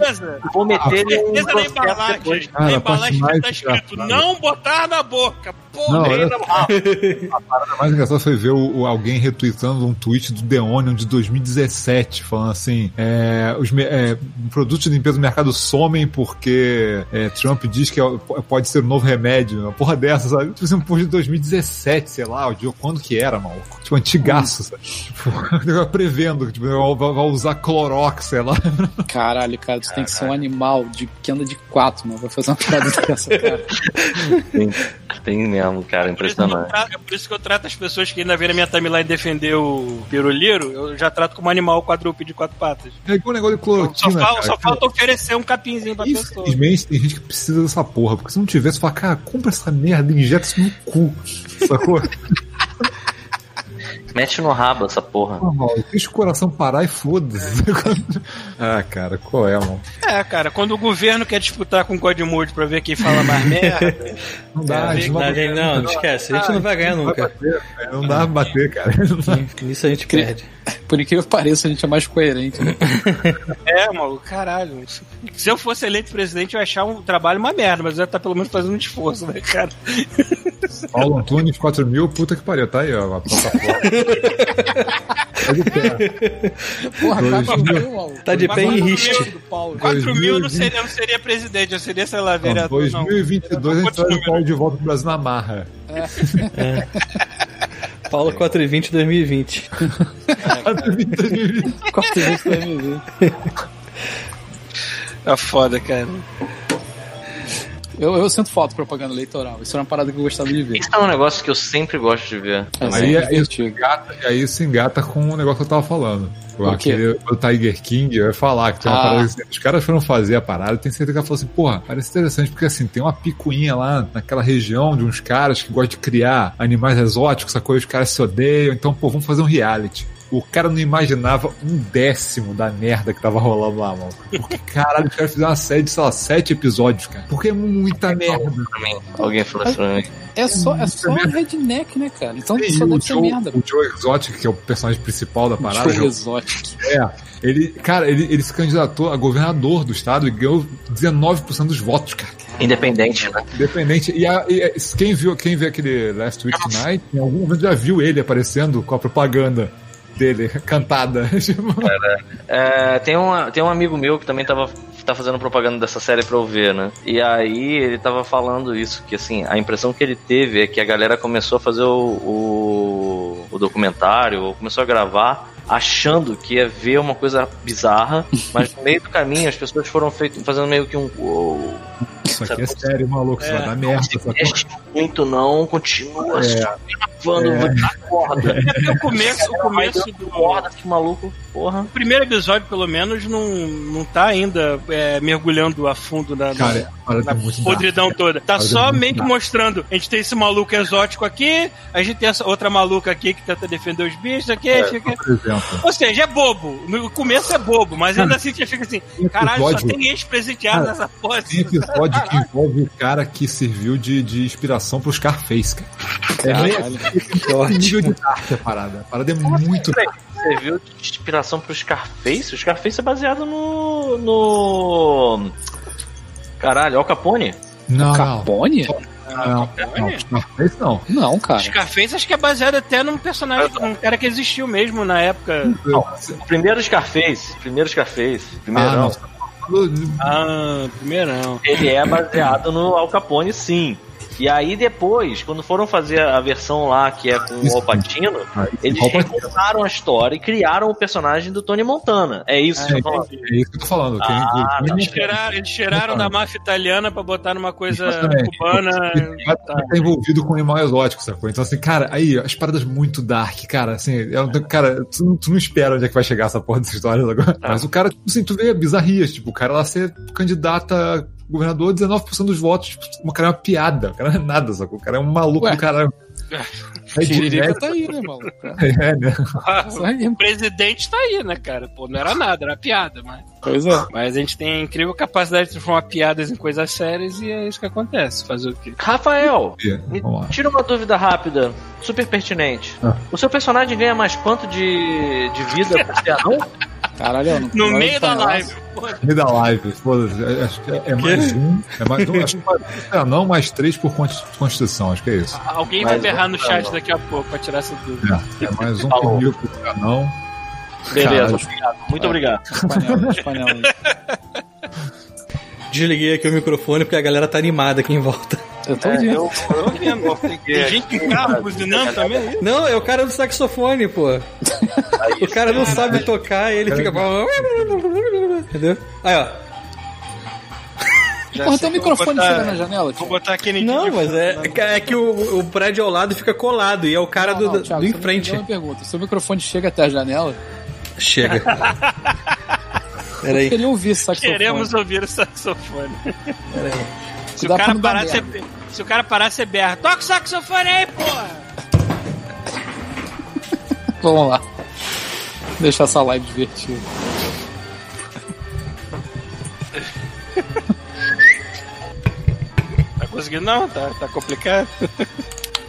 Vou meter um na processo embalagem. depois. Cara, na tá escrito não botar na boca. Porra, Não, só. A parada mais engraçada foi ver o, o- alguém retweetando um tweet do The Onion de 2017, falando assim: é, os é, produtos de limpeza do mercado somem porque é, Trump diz que é pode ser um novo remédio. Uma porra dessa, sabe? Tipo assim, um post de 2017, sei lá, dia quando que era, maluco. Tipo, antigaço, sabe? Tipo, prevendo que tipo, vai, usar Clorox, sei lá. Caralho, cara, tu tem que ser um animal de, que anda de quatro, mano. Vai fazer uma parada dessa, cara. Tem, tem mesmo, cara, eu impressionante. é por isso que eu trato as pessoas que ainda vêm na minha timeline defender o piruliro, eu já trato como animal quadrúpede de quatro patas. É igual o negócio de Só, cloroquina, fal- só falta oferecer um capinzinho pra pessoa. Infelizmente, tem gente que precisa dessa porra, porque se não tivesse, fala, cara, compra essa merda e injeta isso no cu. Sacou? Mete no rabo essa porra. Normal, deixa o coração parar e foda-se. ah, cara, qual é, mano? É, cara, quando o governo quer disputar com o Godmode pra ver quem fala mais merda, Não dá, É, a gente não, Não, vai gente, não, esquece. A gente não vai ganhar não vai nunca. bater. Não dá pra bater, cara. Não. Nisso a gente perde. Por incrível que pareça, a gente é mais coerente. Né? é, maluco, caralho. Se eu fosse eleito presidente, eu ia achar um trabalho uma merda, mas eu ia estar pelo menos fazendo um esforço, né, cara? Paulo Antunes, 4 mil, puta que pariu, tá aí, ó, a plataforma. É de pé. Porra, Dois cara, mil. meu, maluco. Tá de pé em riste. do Paulo. 4 mil eu não 2020. seria, não seria presidente, eu seria, sei lá, Não, vereador. não. 2022 a gente traz o Paulo de volta pro Brasil na marra. Paulo 4 e 20 2020. 2020. Quatro vezes pra mim ver. É foda, cara. Eu, eu sinto falta de propaganda eleitoral. Isso era uma parada que eu gostava de ver. Isso é um negócio que eu sempre gosto de ver. É, Aí, é aí, engata, aí isso engata com o negócio que eu tava falando. O, O quê? aquele, o Tiger King vai falar que tem uma Ah. parada assim, os caras foram fazer a parada, tem certeza que ela falou assim, porra, parece interessante, porque assim, tem uma picuinha lá naquela região de uns caras que gostam de criar animais exóticos, essa coisa, os caras se odeiam, então, pô, vamos fazer um reality. O cara não imaginava um décimo da merda que tava rolando lá, mano. Porque, caralho, os caras fizeram uma série de, sei lá, sete episódios, cara. Porque é muita merda. Pra mim. Alguém falou isso pra mim. É só, é só redneck, né, cara? Então E só o deve ser Joe, merda. o Joe Exotic, que é o personagem principal da parada, Joe Joe Exotic. É, ele, cara, ele, ele se candidatou a governador do estado e ganhou 19% dos votos, cara. Independente, né? Independente. E, a, e a- quem viu, quem viu aquele Last Week Tonight, em algum momento já viu ele aparecendo com a propaganda. Dele, cantada. Tipo, É, tem, um, tem um amigo meu que também tava tá fazendo propaganda dessa série pra eu ver, né? E aí ele tava falando isso, que assim, a impressão que ele teve é que a galera começou a fazer o, o, o documentário, ou começou a gravar achando que ia ver uma coisa bizarra, mas no meio do caminho as pessoas foram feito, fazendo meio que um. "Uou, Isso aqui é sério, maluco. Isso vai dar merda. não mexe muito não, continua só gravando, vai dar corda. É porque o começo, o começo do. Corda, que maluco, porra. O primeiro episódio, pelo menos, não, não tá ainda é, mergulhando a fundo na, na- Cara, na muito podridão toda. Tá só meio que mostrando. A gente tem esse maluco exótico aqui, a gente tem essa outra maluca aqui que tenta defender os bichos aqui. exemplo. Ou seja, é bobo. No começo é bobo, mas ainda assim você fica assim, caralho, só tem ex-presidiário Cara, nessa. Tem episódio que envolve o cara que serviu de, de inspiração pro Scarface, cara. É meio nível de arte a parada. A parada é muito. Você viu de inspiração pro Scarface? O Scarface é baseado no. no. Caralho, Al Capone? Não, não. Capone? Não, não. Scarface não. Não, cara. Scarface acho que é baseado até num personagem, um cara que existiu mesmo na época. O primeiro Scarface. Primeiro Scarface. Primeiro Ah, não. Ah, primeirão. Ele é baseado no Al Capone, sim. E aí depois, quando foram fazer a versão lá que é com o. Alpatino, Ah, eles recontaram a história e criaram o personagem do Tony Montana. É isso que É, eu tô falando. é isso que eu tô falando. Ah, quem- Eles tiraram, eles da máfia italiana pra botar numa coisa Exatamente. cubana. Tá. tá envolvido com animal exótico, sacou? Então, assim, cara, aí, as paradas muito dark, cara, assim, eu, não- cara, tu, não- tu não espera onde é que vai chegar essa porra dessa história agora. Mas o cara, tipo assim, tu vê bizarrias, tipo, o cara lá ser candidato a governador, 19% dos votos, tipo, o cara é uma piada, o cara não é nada, sacou? O cara é um maluco Ué. do caralho. É Tiririca médico, tá aí, né, maluco? é, né? Aí. O presidente tá aí, né, cara? Pô, não era nada, era piada, mas. Pois é. Mas a gente tem a incrível capacidade de transformar piadas em coisas sérias e é isso que acontece. Fazer o quê? Rafael, tira uma dúvida rápida, super pertinente. Ah. O seu personagem ganha mais quanto de, de vida por ser anão? Caralho, não No meio da live. Pô, Me dá live, foda-se. é- Acho que é, é mais um. É mais um. Acho que é não, mais três por consti- Constituição, acho que é isso. Alguém Mas vai berrar no não, chat daqui a pouco pra tirar essa dúvida. É, é mais um mil por não. Beleza, Caralho. obrigado. Muito obrigado. Panela aí. Desliguei aqui o microfone porque a galera tá animada aqui em volta. Eu tô É, ouvindo. eu, eu vendo. Tem gente em carro buzinando também? é? Não, é o cara do saxofone, pô. O cara não sabe tocar e ele fica. Entendeu? Aí, ó. Já Porra, teu vou microfone botar- chega na janela, Vou botar aquele Não, mas é, é que o, o prédio ao lado fica colado e é o cara Não, do, não, Thiago, do em frente. entendeu a pergunta. Seu microfone chega até a janela? Chega. Eu Peraí. queria ouvir saxofone. Queremos ouvir o saxofone. Se o, cara parar, você, merda. se o cara parar, você berra. Toca o saxofone aí, porra! Vamos lá. Deixar essa live divertida. Tá conseguindo não? Tá, tá complicado.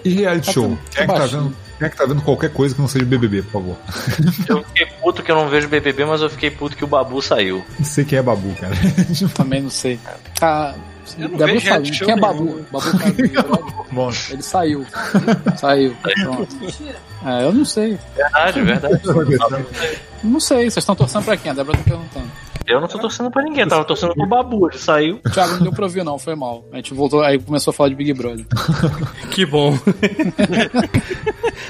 E reality Tá show? Quem é, que tá vendo, quem é que tá vendo qualquer coisa que não seja BBB, por favor? Eu fiquei puto que eu não vejo BBB, mas eu fiquei puto que o Babu saiu. Não sei quem é Babu, cara. Também não sei. Ah, Eu não falou, show quem é nenhum. Babu? Babu Brother. Bom, Ele saiu. Saiu. Pronto. Ah, eu não sei. Verdade, verdade. Não sei. Vocês estão torcendo pra quem? A Débora tá perguntando. Eu não tô torcendo pra ninguém, tava torcendo pro Babu, ele saiu. Thiago, não deu pra ouvir, não. Foi mal. A gente voltou, aí começou a falar de Big Brother. Que bom.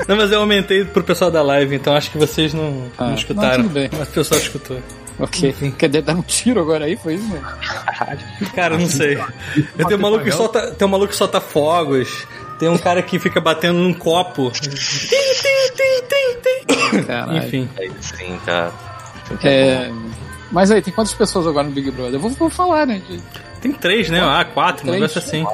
não, mas eu aumentei pro pessoal da live, então acho que vocês não, Ah, não escutaram. não, tudo bem. Mas o pessoal escutou. Ok. Quer dizer, dar um tiro agora aí? Foi isso mesmo? Cara, não sei. Tem um maluco que solta, tem um maluco que solta fogos. Tem um cara que fica batendo num copo. Caralho. Enfim. Aí sim, cara. É, mas aí, tem quantas pessoas agora no Big Brother? Eu vou, vou falar, né? de- Tem três, né? Ah, quatro, um Três? negócio assim.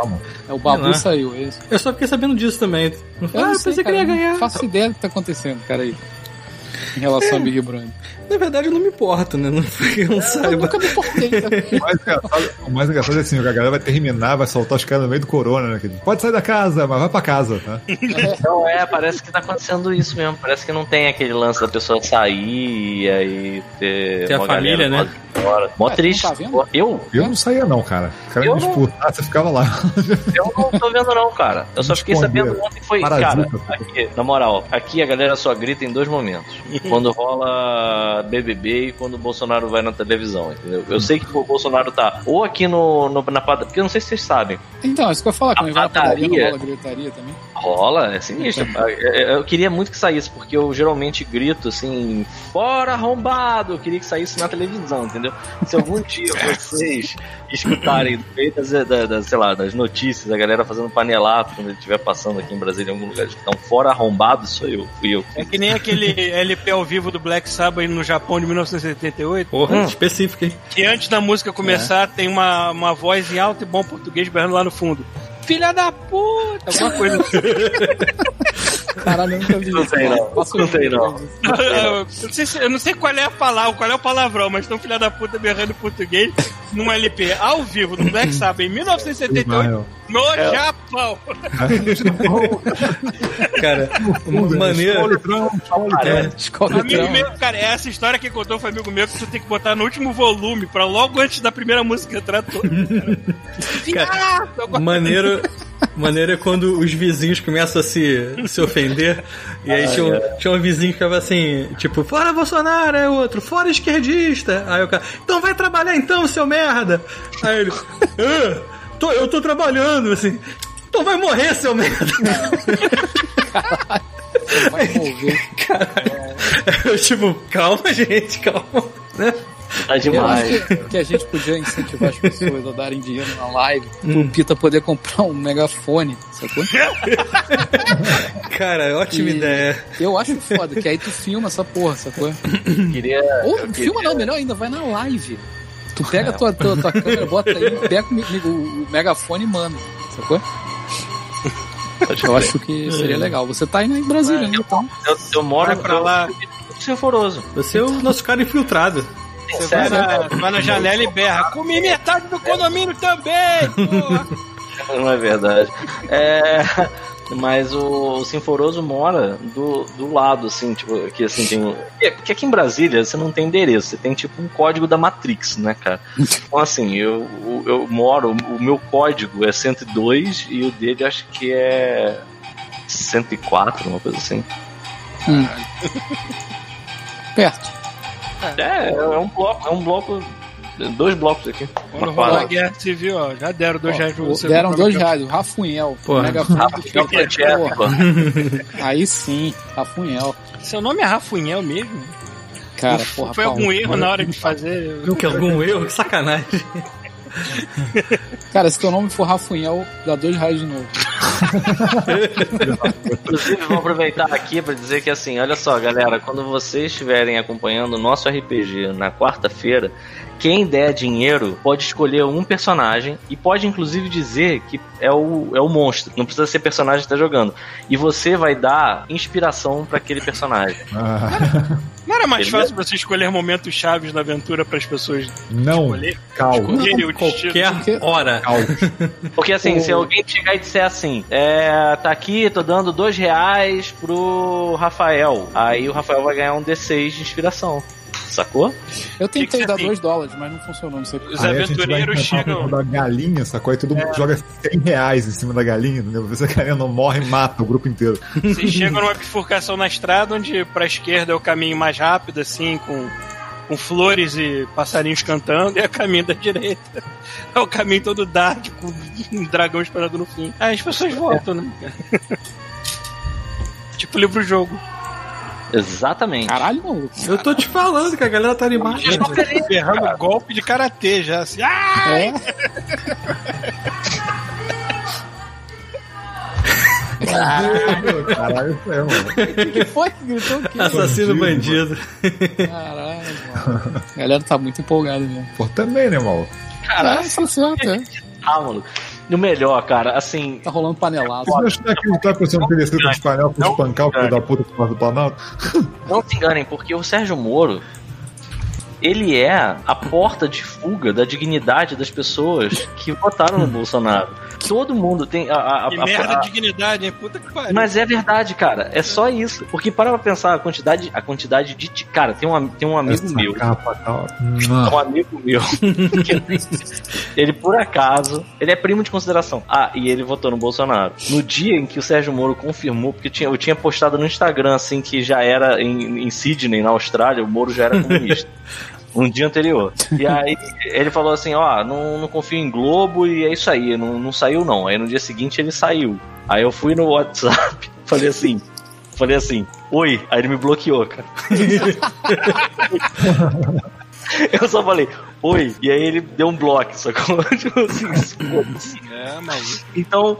é, o Babu saiu, é isso. Eu só fiquei sabendo disso também. Eu ah, não eu sei, pensei que cara, ele ia ganhar. Não faço ideia do que tá acontecendo, cara, aí. Em relação ao Big Brother. Na verdade, eu não me importo, né? Não, eu não Eu saiba. nunca me importei. tá? o mais, engraçado, o mais engraçado é assim, a galera vai terminar, vai soltar os caras no meio do corona, né? que Pode sair da casa, mas vai pra casa, tá? Não é, parece que tá acontecendo isso mesmo. Parece que não tem aquele lance da pessoa sair e aí ter. Ter a família, né? senhora. Mó Ah, tu triste. tá Eu? Eu não saía, não, cara. O cara Eu me não. expulsar, você ficava lá. Eu não tô vendo não, cara. Eu só fiquei sabendo ontem foi, Parasita. cara, aqui, na moral, aqui a galera só grita em dois momentos. quando rola BBB e quando o Bolsonaro vai na televisão, entendeu? Eu sei que o Bolsonaro tá ou aqui no, no na padaria, porque eu não sei se vocês sabem. Então, isso que eu ia falar, quando ele vai na padaria- rola gritaria também. Rola, é sinistro. Eu- queria muito que saísse, porque eu geralmente grito assim, fora arrombado. Eu queria que saísse na televisão, entendeu? Se algum dia vocês escutarem do meio das, da- das, sei lá, das notícias, a galera fazendo panelato quando ele estiver passando aqui em Brasília em algum lugar, então fora arrombado, sou eu, fui eu. É que nem aquele LP ao vivo do Black Sabbath no Japão de 1978. Porra, Hum. específico, hein? Que antes da música começar tem uma, uma voz em alto e bom português berrando lá no fundo. Filha da puta! Alguma coisa assim. Caralho, eu nunca vi Não isso. sei, não. Passa Não sei, não. eu, não sei se- eu não sei qual é a palavra, qual é o palavrão, mas tem um filha da puta berrando em português num LP ao vivo do Black Sabbath em 1978 no Japão. Cara, maneiro. É, Escola Amigo meu, cara, essa história que contou foi amigo meu que tu tem que botar no último volume pra logo antes da primeira música entrar toda. Viado! Alguma- maneiro. Maneiro é quando os vizinhos começam a se, se ofender. E aí tinha, um, tinha um vizinho que ficava assim, tipo, fora Bolsonaro, é outro, fora esquerdista. Aí o cara, então vai trabalhar então, seu merda. Aí ele, "Ah, tô, eu tô trabalhando, assim. Então vai morrer, seu merda. Vai mover. Eu, tipo, calma, gente, calma. Né? Tá demais. que, que a gente podia incentivar as pessoas a darem dinheiro na live Hum. pro Pita poder comprar um megafone, sacou? Cara, ótima E ideia. Eu acho foda, que aí tu filma essa porra, sacou? Queria. Ou filma não, melhor ainda, vai na live. Tu pega a tua, tua, tua câmera, bota aí, pega o, o, o megafone e manda, sacou? Pode Eu acho que seria legal. Você tá indo em Brasília, né? Então. Eu, eu moro Vai pra lá. Sinforoso. Você é o nosso cara infiltrado. Você vai na, vai na janela e berra. Comi metade do condomínio também! porra." Não é verdade. É, mas o, o Sinforoso mora do, do lado, assim, tipo, que assim tem. um- é, Porque aqui em Brasília você não tem endereço, você tem tipo um código da Matrix, né, cara? Então assim, eu, eu, eu moro, o meu código é 102 e o dele acho que é 104, uma coisa assim. Hum. Perto. É, é um bloco, é um bloco. Dois blocos aqui. Quando rolar a guerra civil, ó, já deram dois reais pra você. Deram dois reais. Rafunhel. Pô, Rafael Pita. Projeto, Porra, pô. Aí sim, Rafunel. Seu nome é Rafunhel mesmo? Cara, porra, Foi algum erro na hora de fazer? Não que algum erro, que sacanagem. Cara, se teu nome for Rafunel, dá dois reais de novo. Inclusive, vou aproveitar aqui para dizer que assim, olha só, galera, quando vocês estiverem acompanhando o nosso RPG na quarta-feira, quem der dinheiro pode escolher um personagem e pode inclusive dizer que é o, é o monstro. Não precisa ser personagem que está jogando. E você vai dar inspiração para aquele personagem. Ah, Não era mais Beleza? fácil você escolher momentos chaves da aventura para as pessoas não, escolher? calma. Escolherem o destino? Qualquer hora. calma. Porque assim, O- se alguém chegar e disser assim, é, tá aqui, tô dando dois reais pro Rafael. Aí o Rafael vai ganhar um D6 de inspiração. Sacou? Eu que tentei você dar tem? dois dólares, mas não funcionou, não sei Os a aventureiros chegam. da galinha, sacou? Aí todo mundo joga 100 reais em cima da galinha, entendeu? Você a galinha não morre e mata o grupo inteiro. Vocês chegam numa bifurcação na estrada onde pra esquerda é o caminho mais rápido, assim, com, com flores e passarinhos cantando, e é o caminho da direita. É o caminho todo dark, com um dragão esperando no fim. Aí as pessoas voltam, né? tipo livro-jogo. Exatamente. Caralho, maluco. Eu tô te falando que a galera tá animada. Berrando golpe de karatê já, assim. Ah! É. Caralho, é, mano. que foi que gritou o? Assassino bandido. Caralho, mano. A galera tá muito empolgada mesmo. Pô, também, né, mal? Cara, Ah, isso é certo, é. ah, maluco. E o melhor, cara, assim, Tá rolando panelado. Você acha que acreditar que você não teria sido com espanhol pra Não, espancar o filho não. da puta que faz do Planalto? não se enganem, porque o Sérgio Moro, ele é a porta de fuga da dignidade das pessoas que votaram no Bolsonaro. Todo mundo tem a, a, Que a- merda a- de dignidade, hein? Puta que pariu. mas é verdade, cara. É só isso. Porque para pra pensar a quantidade, a quantidade de. Cara, tem um, tem um amigo Essa meu. capa tal. Um amigo meu. ele, por acaso, ele é primo de consideração. Ah, e ele votou no Bolsonaro. No dia em que o Sérgio Moro confirmou, porque tinha, eu tinha postado no Instagram, assim, que já era em, em Sydney, na Austrália, o Moro já era comunista. Um dia anterior. E aí ele falou assim: Ó, não, não confio em Globo e é isso aí, não, não saiu não. Aí no dia seguinte ele saiu. Aí eu fui no WhatsApp, falei assim. Falei assim, oi. Aí ele me bloqueou, cara. Eu só falei, oi. E aí ele deu um bloco, sacou? Tipo assim. É, mas. Então,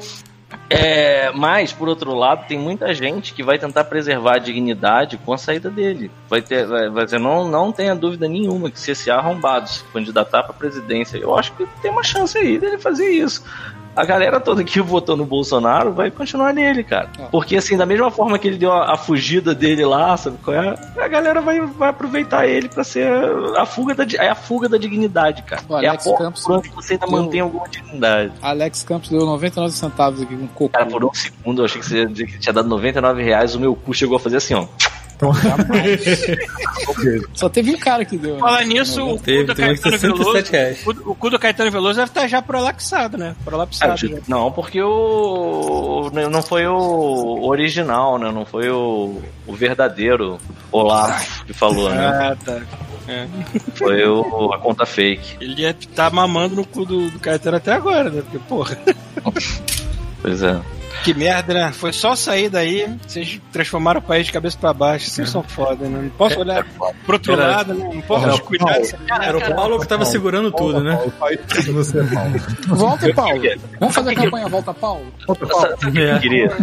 é, mas, por outro lado, tem muita gente que vai tentar preservar a dignidade com a saída dele. Vai ter, vai, vai não, não tenha dúvida nenhuma que se esse arrombado se candidatar para presidência, eu acho que tem uma chance aí dele fazer isso. A galera toda que votou no Bolsonaro vai continuar nele, cara. Ah. Porque, assim, da mesma forma que ele deu a, a fugida dele lá, sabe qual é? A galera vai, vai aproveitar ele pra ser a fuga da, é a fuga da dignidade, cara. É a Alex porta Campos por onde você ainda deu- mantém alguma dignidade. Alex Campos deu 99 centavos aqui com cocô. Cara, por um segundo eu achei que você ia dizer que tinha dado 99 reais, o meu cu chegou a fazer assim, ó. Só teve um cara que deu. né? Falar nisso, o cu Teve, do teve Caetano 67 Veloso. O, cu- do Caetano Veloso deve estar já prolaxado, né? Ah, Prolapsado. já. Não, porque o. Não foi o original, né? Não foi o, o verdadeiro Olaf que falou, né? Ah, tá. É. Foi o, a conta fake. Ele ia estar mamando no cu do, do Caetano até agora, né? Porque, porra, Pois é. Que merda, né? Foi só sair daí, vocês transformaram o país de cabeça pra baixo. Vocês são foda, né? Não posso olhar pro outro Era- lado, né? Não posso Era- cuidar dessa Era o Paulo que tava segurando tudo, né? O país de você, Paulo. Volta, Paulo. Vamos fazer a campanha Volta, Paulo? Volta, Paulo. É. eu queria?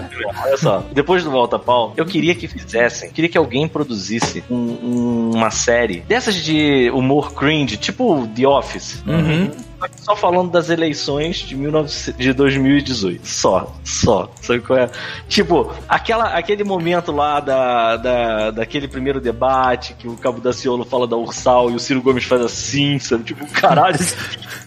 Olha só, depois do Volta Pau, eu queria que fizessem, queria que alguém produzisse um- um- uma série dessas de humor cringe, tipo The Office. Uhum. Só falando das eleições de, 19, de 2018. Só, só. Sabe qual é? Tipo, aquela, aquele momento lá da, da, daquele primeiro debate que o Cabo da Ciolo fala da Ursal e o Ciro Gomes faz assim, sabe? Tipo, caralho.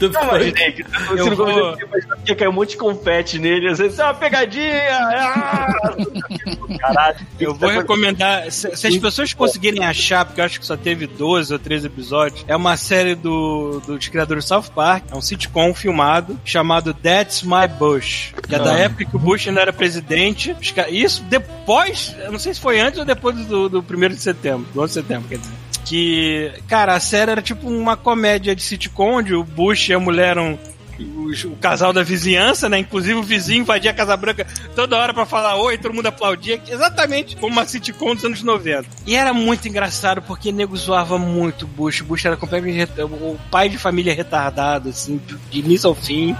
Não imaginei que o Ciro vou- Gomes ia cair um monte de confete nele, às vezes é uma pegadinha. Ah! Caralho. Eu vou recomendar, se, se as pessoas conseguirem achar, porque eu acho que só teve 12 ou 13 episódios, é uma série do, dos criadores do South Park, é um sitcom filmado, chamado That's My Bush, que é da época que o Bush ainda era presidente. Isso depois, eu não sei se foi antes ou depois do, do 1 de setembro, do 11 de setembro, quer dizer. Que, cara, a série era tipo uma comédia de sitcom, onde o Bush e a mulher eram os- o casal da vizinhança, né? Inclusive o vizinho invadia a Casa Branca toda hora pra falar oi, todo mundo aplaudia, exatamente como uma sitcom dos anos 90. E era muito engraçado porque nego zoava muito o Bush. O Bush era completamente o pai de família retardado, assim, de início ao fim.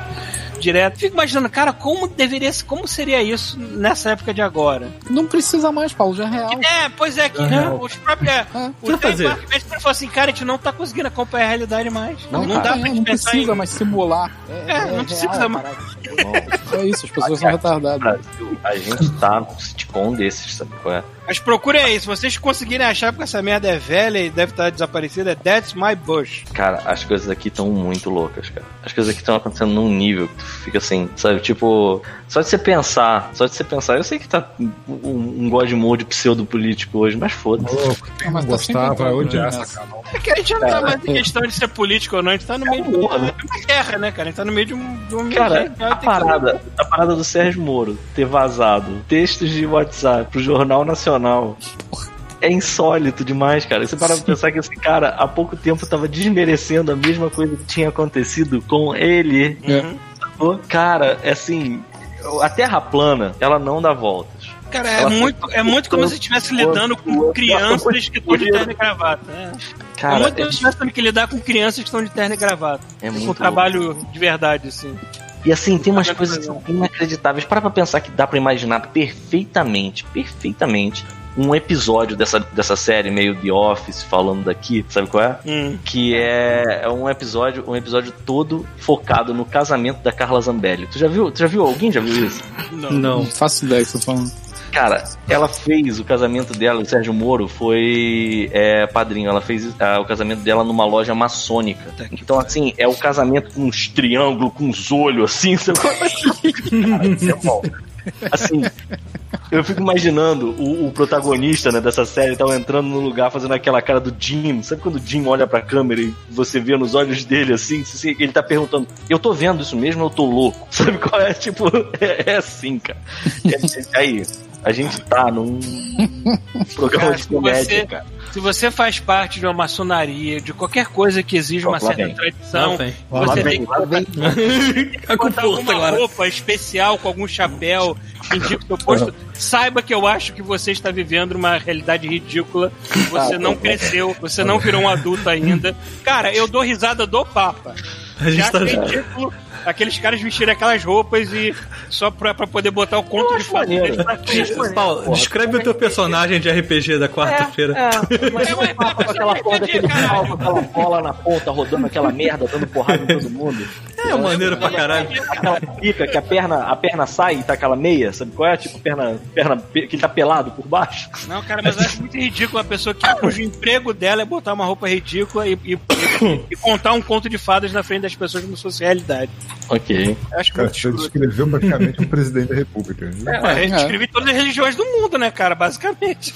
Direto. Fico imaginando, cara, como deveria ser, como seria isso nessa época de agora? Não precisa mais, Paulo, já é real. É, pois é, que É. né, os próprios. É. O Precisa Trey fazer. Parker mesmo falou assim, cara, a gente não tá conseguindo acompanhar a realidade mais. Não, não dá é, pra gente não pensar precisa em. mais simular. É, não precisa real a mais. parada. É isso, as pessoas são retardadas. Brasil, a gente tá num sitcom desses, sabe qual é? Mas procurem aí, se vocês conseguirem achar, porque essa merda é velha e deve estar desaparecida, é That's My Bush. Cara, as coisas aqui estão muito loucas, cara. As coisas aqui estão acontecendo num nível que tu fica assim, sabe? Tipo, só de você pensar, só de você pensar. Eu sei que tá um, um God Mode pseudo-político hoje, mas foda-se. Quem não tá gostar vai odiar essa canal. É que a gente não tá mais em questão de ser político ou não, a gente tá no meio de uma, né? uma guerra, né, cara? A gente tá no meio de um. De um Cara, a que- parada, a parada do Sérgio Moro ter vazado textos de WhatsApp pro Jornal Nacional é insólito demais, cara. Você para pra pensar que esse cara há pouco tempo tava desmerecendo a mesma coisa que tinha acontecido com ele. Uhum. Cara, é assim, a Terra plana, ela não dá voltas. Cara, é Ela muito, é muito como se estivesse lidando com crianças que estão de terno e gravata. É Cara, muito como é, se estivesse tendo que lidar com crianças que estão de terno e gravata. é muito trabalho de verdade, assim. E assim, tem umas coisas inacreditáveis. Para pra pensar que dá pra imaginar perfeitamente, perfeitamente, um episódio dessa, dessa série meio The Office falando daqui, sabe qual é? Hum. Que é, é um episódio, um episódio todo focado no casamento da Carla Zambelli. Tu já viu? Tu já viu alguém já viu isso? Não. Não. Não faço ideia que você tá falando. Cara, ela fez o casamento dela, o Sérgio Moro foi é, padrinho. Ela fez ah, o casamento dela numa loja maçônica. Então, assim, é o casamento com uns triângulos, com uns olhos, assim. Sabe? Cara, isso é bom. Assim, eu fico imaginando o, o protagonista né, dessa série tava entrando no lugar fazendo aquela cara do Jim. Sabe quando o Jim olha pra câmera e você vê nos olhos dele assim? assim, Ele tá perguntando: Eu tô vendo isso mesmo ou eu tô louco? Sabe qual é? Tipo, é, é assim, cara. É, é aí. A gente tá num programa Cara, de se comédia, você- cara. Se você faz parte de uma maçonaria, de qualquer coisa que exige Ó, uma certa vem. tradição. Lá você tem que Lá. A botar alguma agora. roupa especial com algum chapéu que indica o seu posto. Saiba que eu acho que você está vivendo uma realidade ridícula. Você não cresceu, você não virou um adulto ainda. Cara, eu dou risada do Papa. A gente tá. ridículo aqueles caras vestirem aquelas roupas e só pra, pra poder botar o conto de deles na frente. Paulo, descreve o teu personagem de RPG da quarta-feira. É, mas É, mas- com aquela porra daquele com aquela bola na ponta, rodando aquela merda, dando porrada em todo mundo. É, maneiro pra caralho. Aquela pica que a perna, a perna sai e tá aquela meia, sabe qual é? Tipo, perna, perna pe- que ele tá pelado por baixo. Não, cara, mas eu acho muito ridículo uma pessoa que, cujo emprego dela é botar uma roupa ridícula e, e- e- contar um conto de fadas na frente das pessoas como se fosse realidade. Ok. Eu acho Cara, muito você descreveu praticamente um presidente da república. É, a gente É. escreve todas as religiões do mundo, né, cara? Basicamente.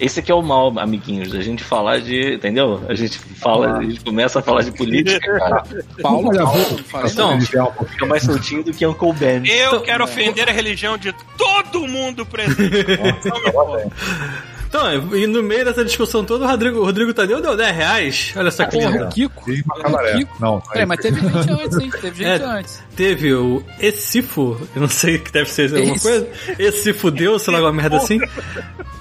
Esse aqui é o mal, amiguinhos, a gente falar de. Entendeu? A gente fala, a gente começa a falar de política, cara. Paulo, Olha, Paulo, vou- faz- Então, Fica mais soltinho do que Uncle Ben. Eu quero ofender a religião de todo mundo presente. Importa. Então, e no meio dessa discussão toda, o Rodrigo, o Rodrigo Tadeu deu 10 reais. Olha só que Porra, lindo. o Kiko. O Kiko. Não, É, mas teve gente antes, hein? Teve gente É. antes. Teve o Esifo, eu não sei que deve ser alguma Esse. coisa. Esse fudeu, sei lá, alguma merda assim.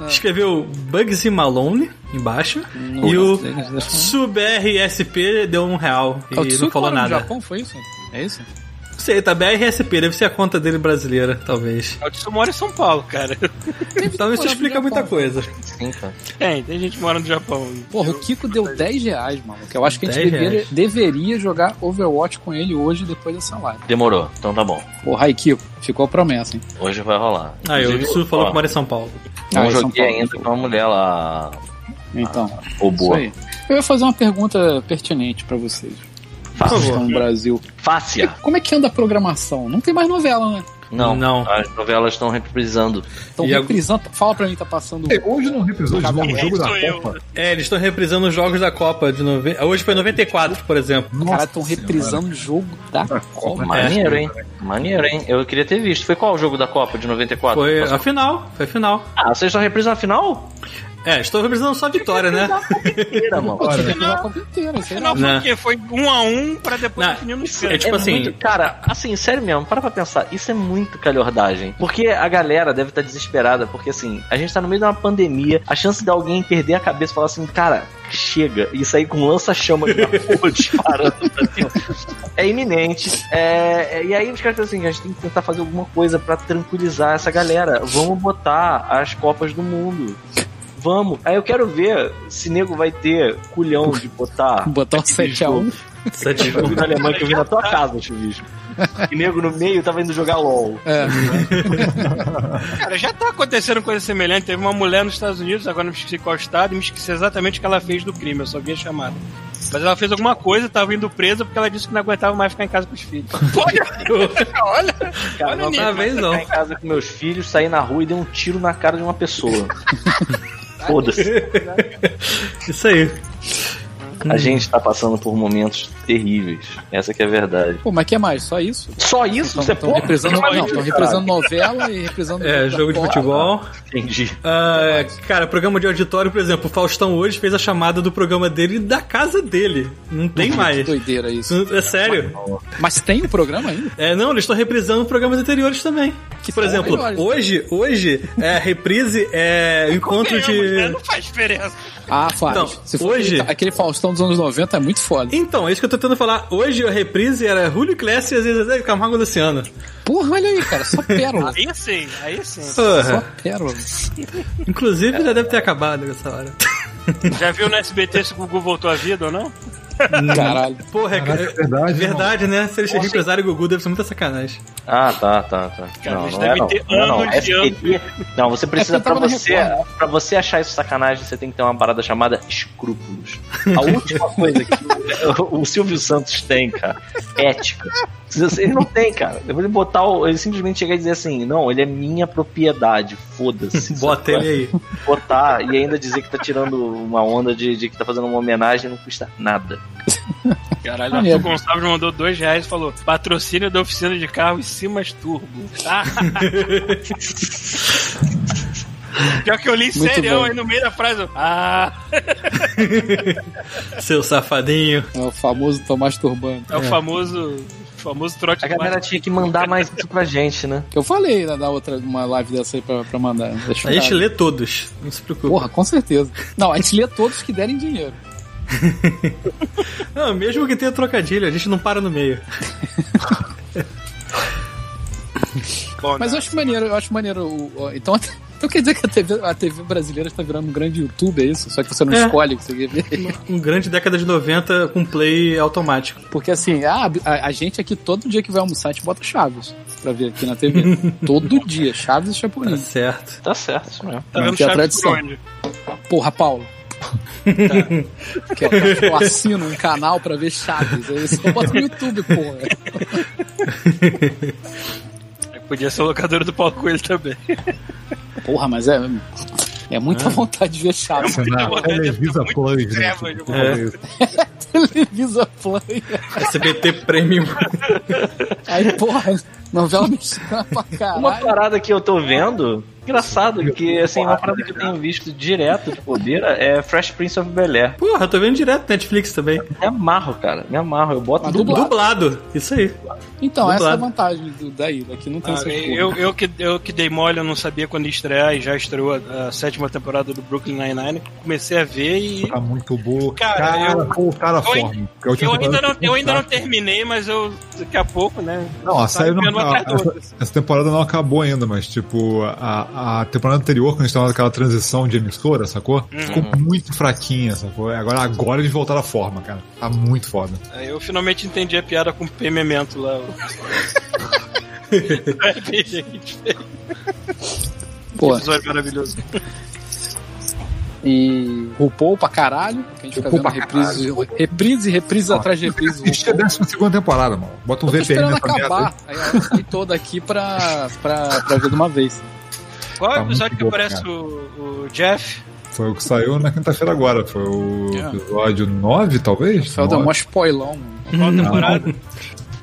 Escreveu Bugsy Malone embaixo. e o SubRSP deu um real. E não falou mora no nada. Japão, foi isso? É isso? Não sei, tá BRSP, deve ser a conta dele brasileira, talvez. Eu disse, eu moro em São Paulo, cara. Então isso Mora explica Japão. muita coisa. Sim, cara. Tem, tem gente que mora no Japão. Porra, o Kiko deu 10 reais, mano. Que eu acho que a gente 10 deveria, deveria jogar Overwatch com ele hoje, depois dessa live. Demorou, então tá bom. Porra, aí, Kiko, ficou a promessa, hein? Hoje vai rolar. Aí, o Inclusive, Su falou ó, que mora em São Paulo. Não Ah, joguei Paulo. ainda com uma mulher lá, Então, o isso boa. aí. Eu ia fazer uma pergunta pertinente pra vocês. Estão no Brasil. Fácia. Como é que anda a programação? Não tem mais novela, né? Não, Não. as novelas estão reprisando. Estão E a- reprisando. Fala pra mim, tá passando. É, hoje não reprisou o jogo da eu. Copa. É, eles estão reprisando os jogos da Copa de 90. Hoje foi 94, por exemplo. Cara, Nossa estão Senhora. reprisando o jogo da Da Copa. Copa. Maneiro, hein? Maneiro, hein? Eu queria ter visto. Foi qual o jogo da Copa de 94? Foi Posso- a final, foi a final. Ah, vocês estão reprisando a final? É, estou reprisando só a vitória, né? Inteira, mano. Pô, tinha que Olha, reprisar a Copa inteira, sei lá. Não, Né? porque foi um a um pra depois Não, definir no é tipo assim- muito- cara, assim, sério mesmo, para pra pensar, isso é muito calhordagem. Porque a galera deve estar desesperada, porque assim, a gente tá no meio de uma pandemia, a chance de alguém perder a cabeça e falar assim, cara, chega, e sair com lança-chama aqui na porra disparando, assim, é iminente. É, é- e aí os caras pensam assim, a gente tem que tentar fazer alguma coisa pra tranquilizar essa galera. Vamos botar as Copas do Mundo. Vamos. Aí eu quero ver se nego vai ter culhão de botar Botar um 7x1. Sete- eu vi na Alemanha que eu vi na tua casa, chuvisco. E nego no meio tava indo jogar LOL. É. Cara, já tá acontecendo coisa semelhante. Teve uma mulher nos Estados Unidos, agora não me esqueci qual estado, e me esqueci exatamente o que ela fez do crime, eu só vi a chamada. Mas ela fez alguma coisa, tava indo presa porque ela disse que não aguentava mais ficar em casa com os filhos. Olha, olha, Cara, olha. Uma vez não. ficar em casa com meus filhos, sair na rua e dei um tiro na cara de uma pessoa. Foda-se. Isso aí. A gente tá passando por momentos terríveis. Essa que é a verdade. Pô, mas que mais? Só isso? Só isso? Você Estão pode? reprisando, não, tão reprisando novela e reprisando É, jogo de futebol. Entendi. Ah, cara, programa de auditório, por exemplo, o Faustão hoje fez a chamada do programa dele da casa dele. Não tem Que mais. doideira isso. É sério. Mas tem o programa ainda? É, não, eles estão reprisando programas anteriores também. Que Por exemplo, melhores. hoje, hoje, é, a reprise é o encontro Convenhamos, né? de. Não faz diferença. Ah, faz. Não, Se for hoje- aquele, aquele Faustão dos anos 90 é muito foda. Então, é isso que eu tô tentando falar. Hoje a reprise era Julio Iglesias e Zezé Camargo Luciano. Porra, olha aí, cara. Só pérola. Aí sim, aí sim. Só Porra. pérola. Inclusive já deve ter acabado nessa hora. Já viu no SBT se o Gugu voltou à vida ou não? Caralho. Porra, é, Caraca, é é verdade, verdade, né? Se eles empresário Gugu, deve ser muita sacanagem. Ah, tá, tá, tá. Cara, não, eles não é, devem não. ter Não, é, não. anos de SPT Não, você precisa, porque pra você, pra você achar isso sacanagem, você tem que ter uma parada chamada escrúpulos. A última coisa que o, o Silvio Santos tem, cara, ética. Ele não tem, cara. Ele botar o, ele simplesmente chegar e dizer assim, não, ele é minha propriedade, foda-se. Bota ele aí. Botar e ainda dizer que tá tirando uma onda de, de que tá fazendo uma homenagem não custa nada. Caralho, Maneiro. Arthur Gonçalves mandou dois reais e falou: patrocínio da oficina de carro e Simas Turbo. Ah. Pior que eu li Muito serião bom. aí no meio da frase. eu, Ah, Seu safadinho. É o famoso Tomás Turbano. é o famoso, famoso trote A galera tinha que mandar mais isso pra gente, né? Que eu falei né, na outra, uma live dessa aí pra, pra mandar. Deixa A gente lê todos. Não se preocupe. Porra, com certeza. Não, a gente lê todos que derem dinheiro. Não, mesmo que tenha trocadilho, a gente não para no meio. Bom, Mas né? eu acho maneiro, eu acho maneiro. Então, então quer dizer que a TV, a TV brasileira está virando um grande YouTube, é isso? Só que você não É. escolhe o que você quer ver. Um grande década de 90 com play automático. Porque assim, a, a, a gente aqui, todo dia que vai almoçar, a gente bota Chaves pra ver aqui na TV. todo dia, Chaves e Tá Chapolin. certo. Tá certo, isso mesmo. Tá vendo que é a Chaves tradição. Porra, Paulo. Tá. Que eu, eu assino um canal pra ver Chaves. Aí você só bota no YouTube, porra. Podia ser o locador do Paulo Coelho também. Porra, mas é. É muita vontade de ver na vontade de Televisa muito né? Tipo, É. Televisa Play. SBT Premium. Aí, porra, novela mexicana pra Uma caralho. parada que eu tô vendo, engraçado, que assim, uma parada que eu tenho visto direto de bobeira é Fresh Prince of Bel Air. Porra, tô vendo direto Netflix também. Me amarro, cara, me amarro. Eu boto dublado. Dublado. Isso aí. Então, essa é a Dublado. vantagem do, daí. Daqui não tem Ah, eu, eu, que, eu que dei mole, eu não sabia quando ia estrear e já estreou a, a sétima temporada do Brooklyn Nine-Nine. Comecei a ver e. Tá muito boa. Cara, Cara, eu- pô, o cara eu forma. A última Eu ainda, não, eu ainda não terminei, mas eu daqui a pouco, né? Não, a série não da essa, essa temporada não acabou ainda, mas tipo, a, a temporada anterior, quando a gente tava naquela transição de emissora, sacou? Uhum. Ficou muito fraquinha, sacou? Agora, agora eles voltaram à forma, cara. Tá muito foda. Aí eu finalmente entendi a piada com o P Memento lá. Pô, Episódio maravilhoso. e RuPaul pra caralho. Que a gente fica RuPaul vendo pra reprise, reprise e reprise atrás de reprise. Isso é a décima segunda temporada, mano. Bota um Eu VPN nessa merda. acabar. Aí sai toda aqui pra, pra, pra ver de uma vez. Qual é Tá o episódio que aparece o, o Jeff? Foi o que saiu na quinta-feira agora. Foi o É. episódio 9, talvez? Só deu Nove. um spoilão. Qual temporada?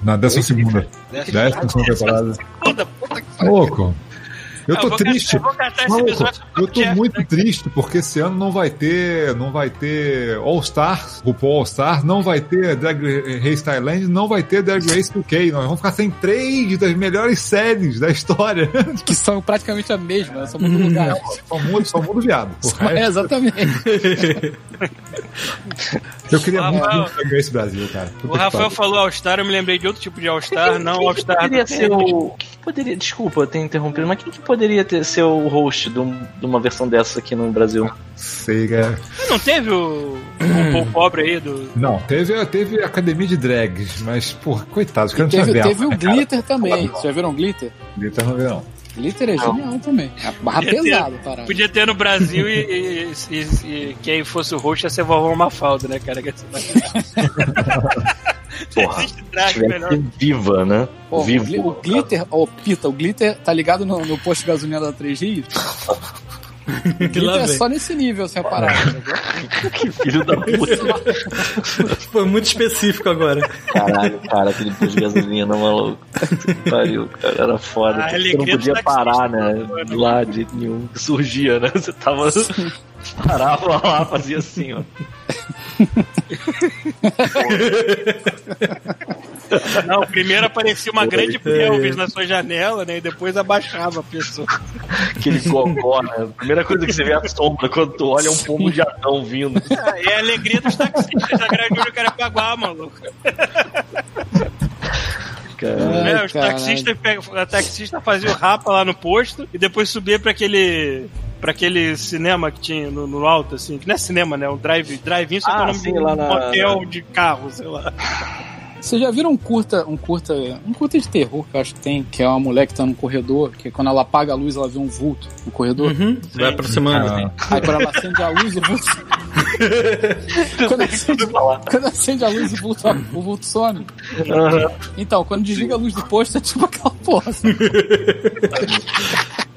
Na décima segunda. Décima segunda temporada. Puta, puta que Louco. Eu Ah, tô vou triste. catar- eu vou catar esse Maluco, episódio eu tô Jeff, muito né? triste porque esse ano não vai ter, não vai ter All Star, RuPaul All Star, não vai ter Drag Race Thailand, não vai ter Drag Race UK. Nós vamos ficar sem três das melhores séries da história. Que são praticamente a mesma, só muda o lugar. Só muda, só muda viado. O É, exatamente. eu queria O muito Rafael- ver Race Brasil, cara. Puta O que Rafael falou All-Star, eu me lembrei de outro tipo de All-Star, não All-Star poderia ser o. Quem que poderia. Desculpa ter interrompido, mas quem que poderia ter, ser o host de, um- de uma versão dessa aqui no Brasil? Sei, cara. Não teve o, o Paul pobre aí do. Não, teve, teve academia de drags, mas, porra, coitado, os caras não Teve, tinham teve o Glitter também. Vocês já viram o Glitter? Glitter não não. Glitter é genial também. É barra Podia ter- pesada, parada. Podia ter no Brasil e, e- e- e quem fosse o host ia ser vovó Mafalda, né, cara? Que Porra, viva, né? Pô, gli- o Glitter, ô Pita, o Glitter tá ligado no, no posto de gasolina da 3 Rios? Que lá é vem. só nesse nível, sem a parada. entendeu? Que filho da puta. Foi muito específico agora. Caralho, cara, aquele posto de gasolina, maluco. Que pariu, cara, era foda. A Você não podia parar, né? Lá de nenhum. Surgia, né? Você tava. Parava lá, fazia assim, ó. Não, primeiro aparecia uma grande pelvis na sua janela, né? E depois abaixava a pessoa. Aquele gogó, né? A primeira coisa que você vê é a sombra quando tu olha é um pombo de Adão vindo. Ah, É a alegria dos taxistas da Grande Júnior Carapaguá, maluco. Cara. É, os caralho. taxistas pegam, a taxista fazia o rapa lá no posto e depois subia pra aquele pra aquele cinema que tinha no, no alto, assim, que não é cinema, né? Um drive, drive-in, só que é Ah, o nome sim, de um na- hotel de carro, sei lá. Vocês já viram um curta, um curta, um curta de terror que eu acho que tem, que é uma mulher que tá no corredor, que quando ela apaga a luz ela vê um vulto no corredor. Uhum, vai aproximando. Ah, Aí quando ela acende a luz, o vulto. quando, acende, quando acende a luz, o vulto, o vulto some. Então, quando desliga a luz do posto, é tipo aquela porra.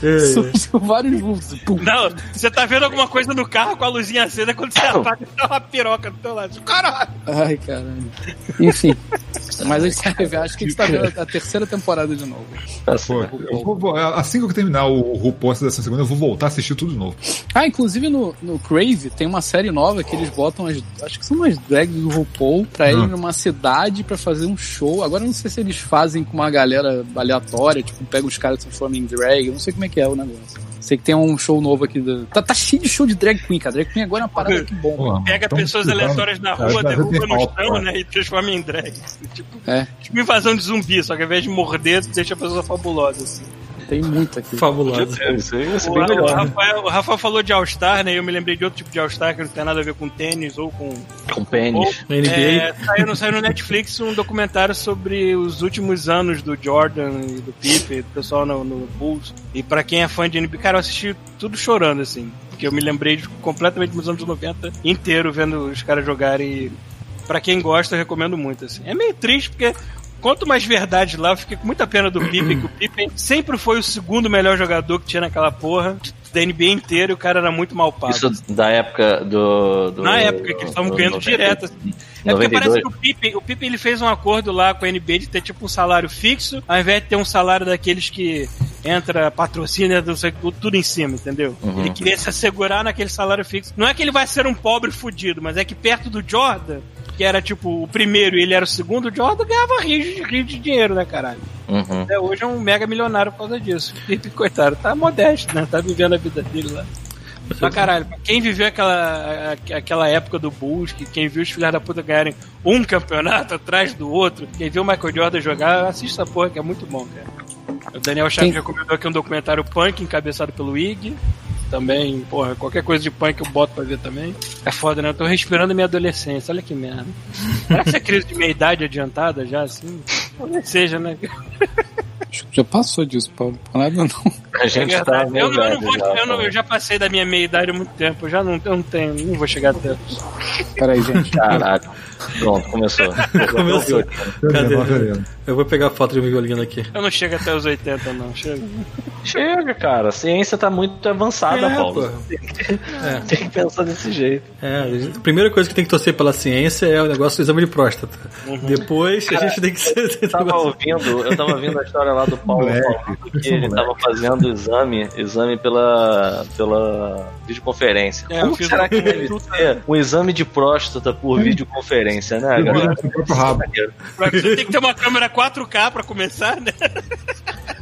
Surgiu vários vultos. Pum. Não, você tá vendo alguma coisa no carro com a luzinha acesa, quando você apaga, tá uma piroca do teu lado. Caralho! Ai, caralho. Enfim. Mas a gente tá acho que a gente tá vendo a terceira temporada de novo. Tá pô, vou- vou- assim que eu terminar o RuPaul dessa segunda, eu vou voltar a assistir tudo de novo. Ah, inclusive no, no Crave tem uma série nova que eles botam as, acho que são umas drags do RuPaul pra ir Ah. numa cidade pra fazer um show. Agora eu não sei se eles fazem com uma galera aleatória, tipo, pega os caras e transformam em drag, eu não sei como é que é o negócio. Sei que tem um show novo aqui. Do... Tá, tá cheio de show de drag queen, cara. Drag queen agora é uma parada que bom. Pô, Pega então, pessoas aleatórias na rua, derruba no chão, né? E transforma em drag. Tipo, É, tipo invasão de zumbi, só que ao invés de morder, deixa a pessoa fabulosa, assim. Tem muito aqui. Fabuloso. Isso aí O, bem o. Rafael, o Rafael falou de All-Star, né? E eu me lembrei de outro tipo de All-Star que não tem nada a ver com tênis ou com. Com pênis. ou- NBA. É, saiu, no- saiu no Netflix um documentário sobre os últimos anos do Jordan e do Pippen, do pessoal no, no Bulls. E pra quem é fã de NBA, cara, eu assisti tudo chorando, assim. Porque eu me lembrei de, completamente dos anos 90 inteiro vendo os caras jogarem. E pra quem gosta, eu recomendo muito, assim. É meio triste porque. Quanto mais verdade lá, eu fiquei com muita pena do Pippen, que o Pippen sempre foi o segundo melhor jogador que tinha naquela porra da NBA inteira e o cara era muito mal pago. Isso da época do. do Na época que eles estavam do ganhando 90, direto. Assim. É porque 92. parece que o Pippen, o Pippen ele fez um acordo lá com a NBA de ter tipo um salário fixo, ao invés de ter um salário daqueles que entra patrocínio, tudo em cima, entendeu? Uhum. Ele queria se assegurar naquele salário fixo. Não é que ele vai ser um pobre fudido, mas é que perto do Jordan, que era tipo o primeiro e ele era o segundo, o Jordan ganhava rios de, rios de dinheiro, né, caralho? Uhum. Até hoje é um mega milionário por causa disso. O Pippen, coitado, tá modesto, né? Tá vivendo a vida dele lá. Pra caralho, pra quem viveu aquela, a- aquela época do Bulls, que quem viu os filhos da puta ganharem um campeonato atrás do outro, quem viu o Michael Jordan jogar, assista essa porra que é muito bom, cara. O Daniel Chaves Quem- recomendou aqui um documentário punk encabeçado pelo Ig. Também, porra, qualquer coisa de punk eu boto pra ver também. É foda, né? Eu tô respirando minha adolescência, olha que merda. Será que isso é crise de meia idade adiantada já, assim? Talvez seja, né? Acho que já passou disso, Paulo. Não nada não. A gente É tá eu, não- eu não velho vou- já, eu não- eu já passei da minha meia idade há muito tempo. Eu já não, eu não tenho, não vou chegar até. Peraí, gente. Caralho. Pronto, começou. Começou. Cadê? 19 anos. Eu vou pegar a foto do meu violino aqui. Eu não chego até os 80, não. Chega. Chega, cara. A ciência tá muito avançada, É, Paulo. pô. Tem que pensar desse jeito. É, a primeira coisa que tem que torcer pela ciência é o negócio do exame de próstata. Depois a gente tem que ser. Eu tava ouvindo, eu tava ouvindo a história lá do Paulo Moleque, falando que ele tava fazendo exame, exame pela, pela videoconferência. É, Como será um- que deve ser um exame de próstata por videoconferência, né, galera? rabo. Pra- Você tem que ter uma câmera 4K pra começar, né?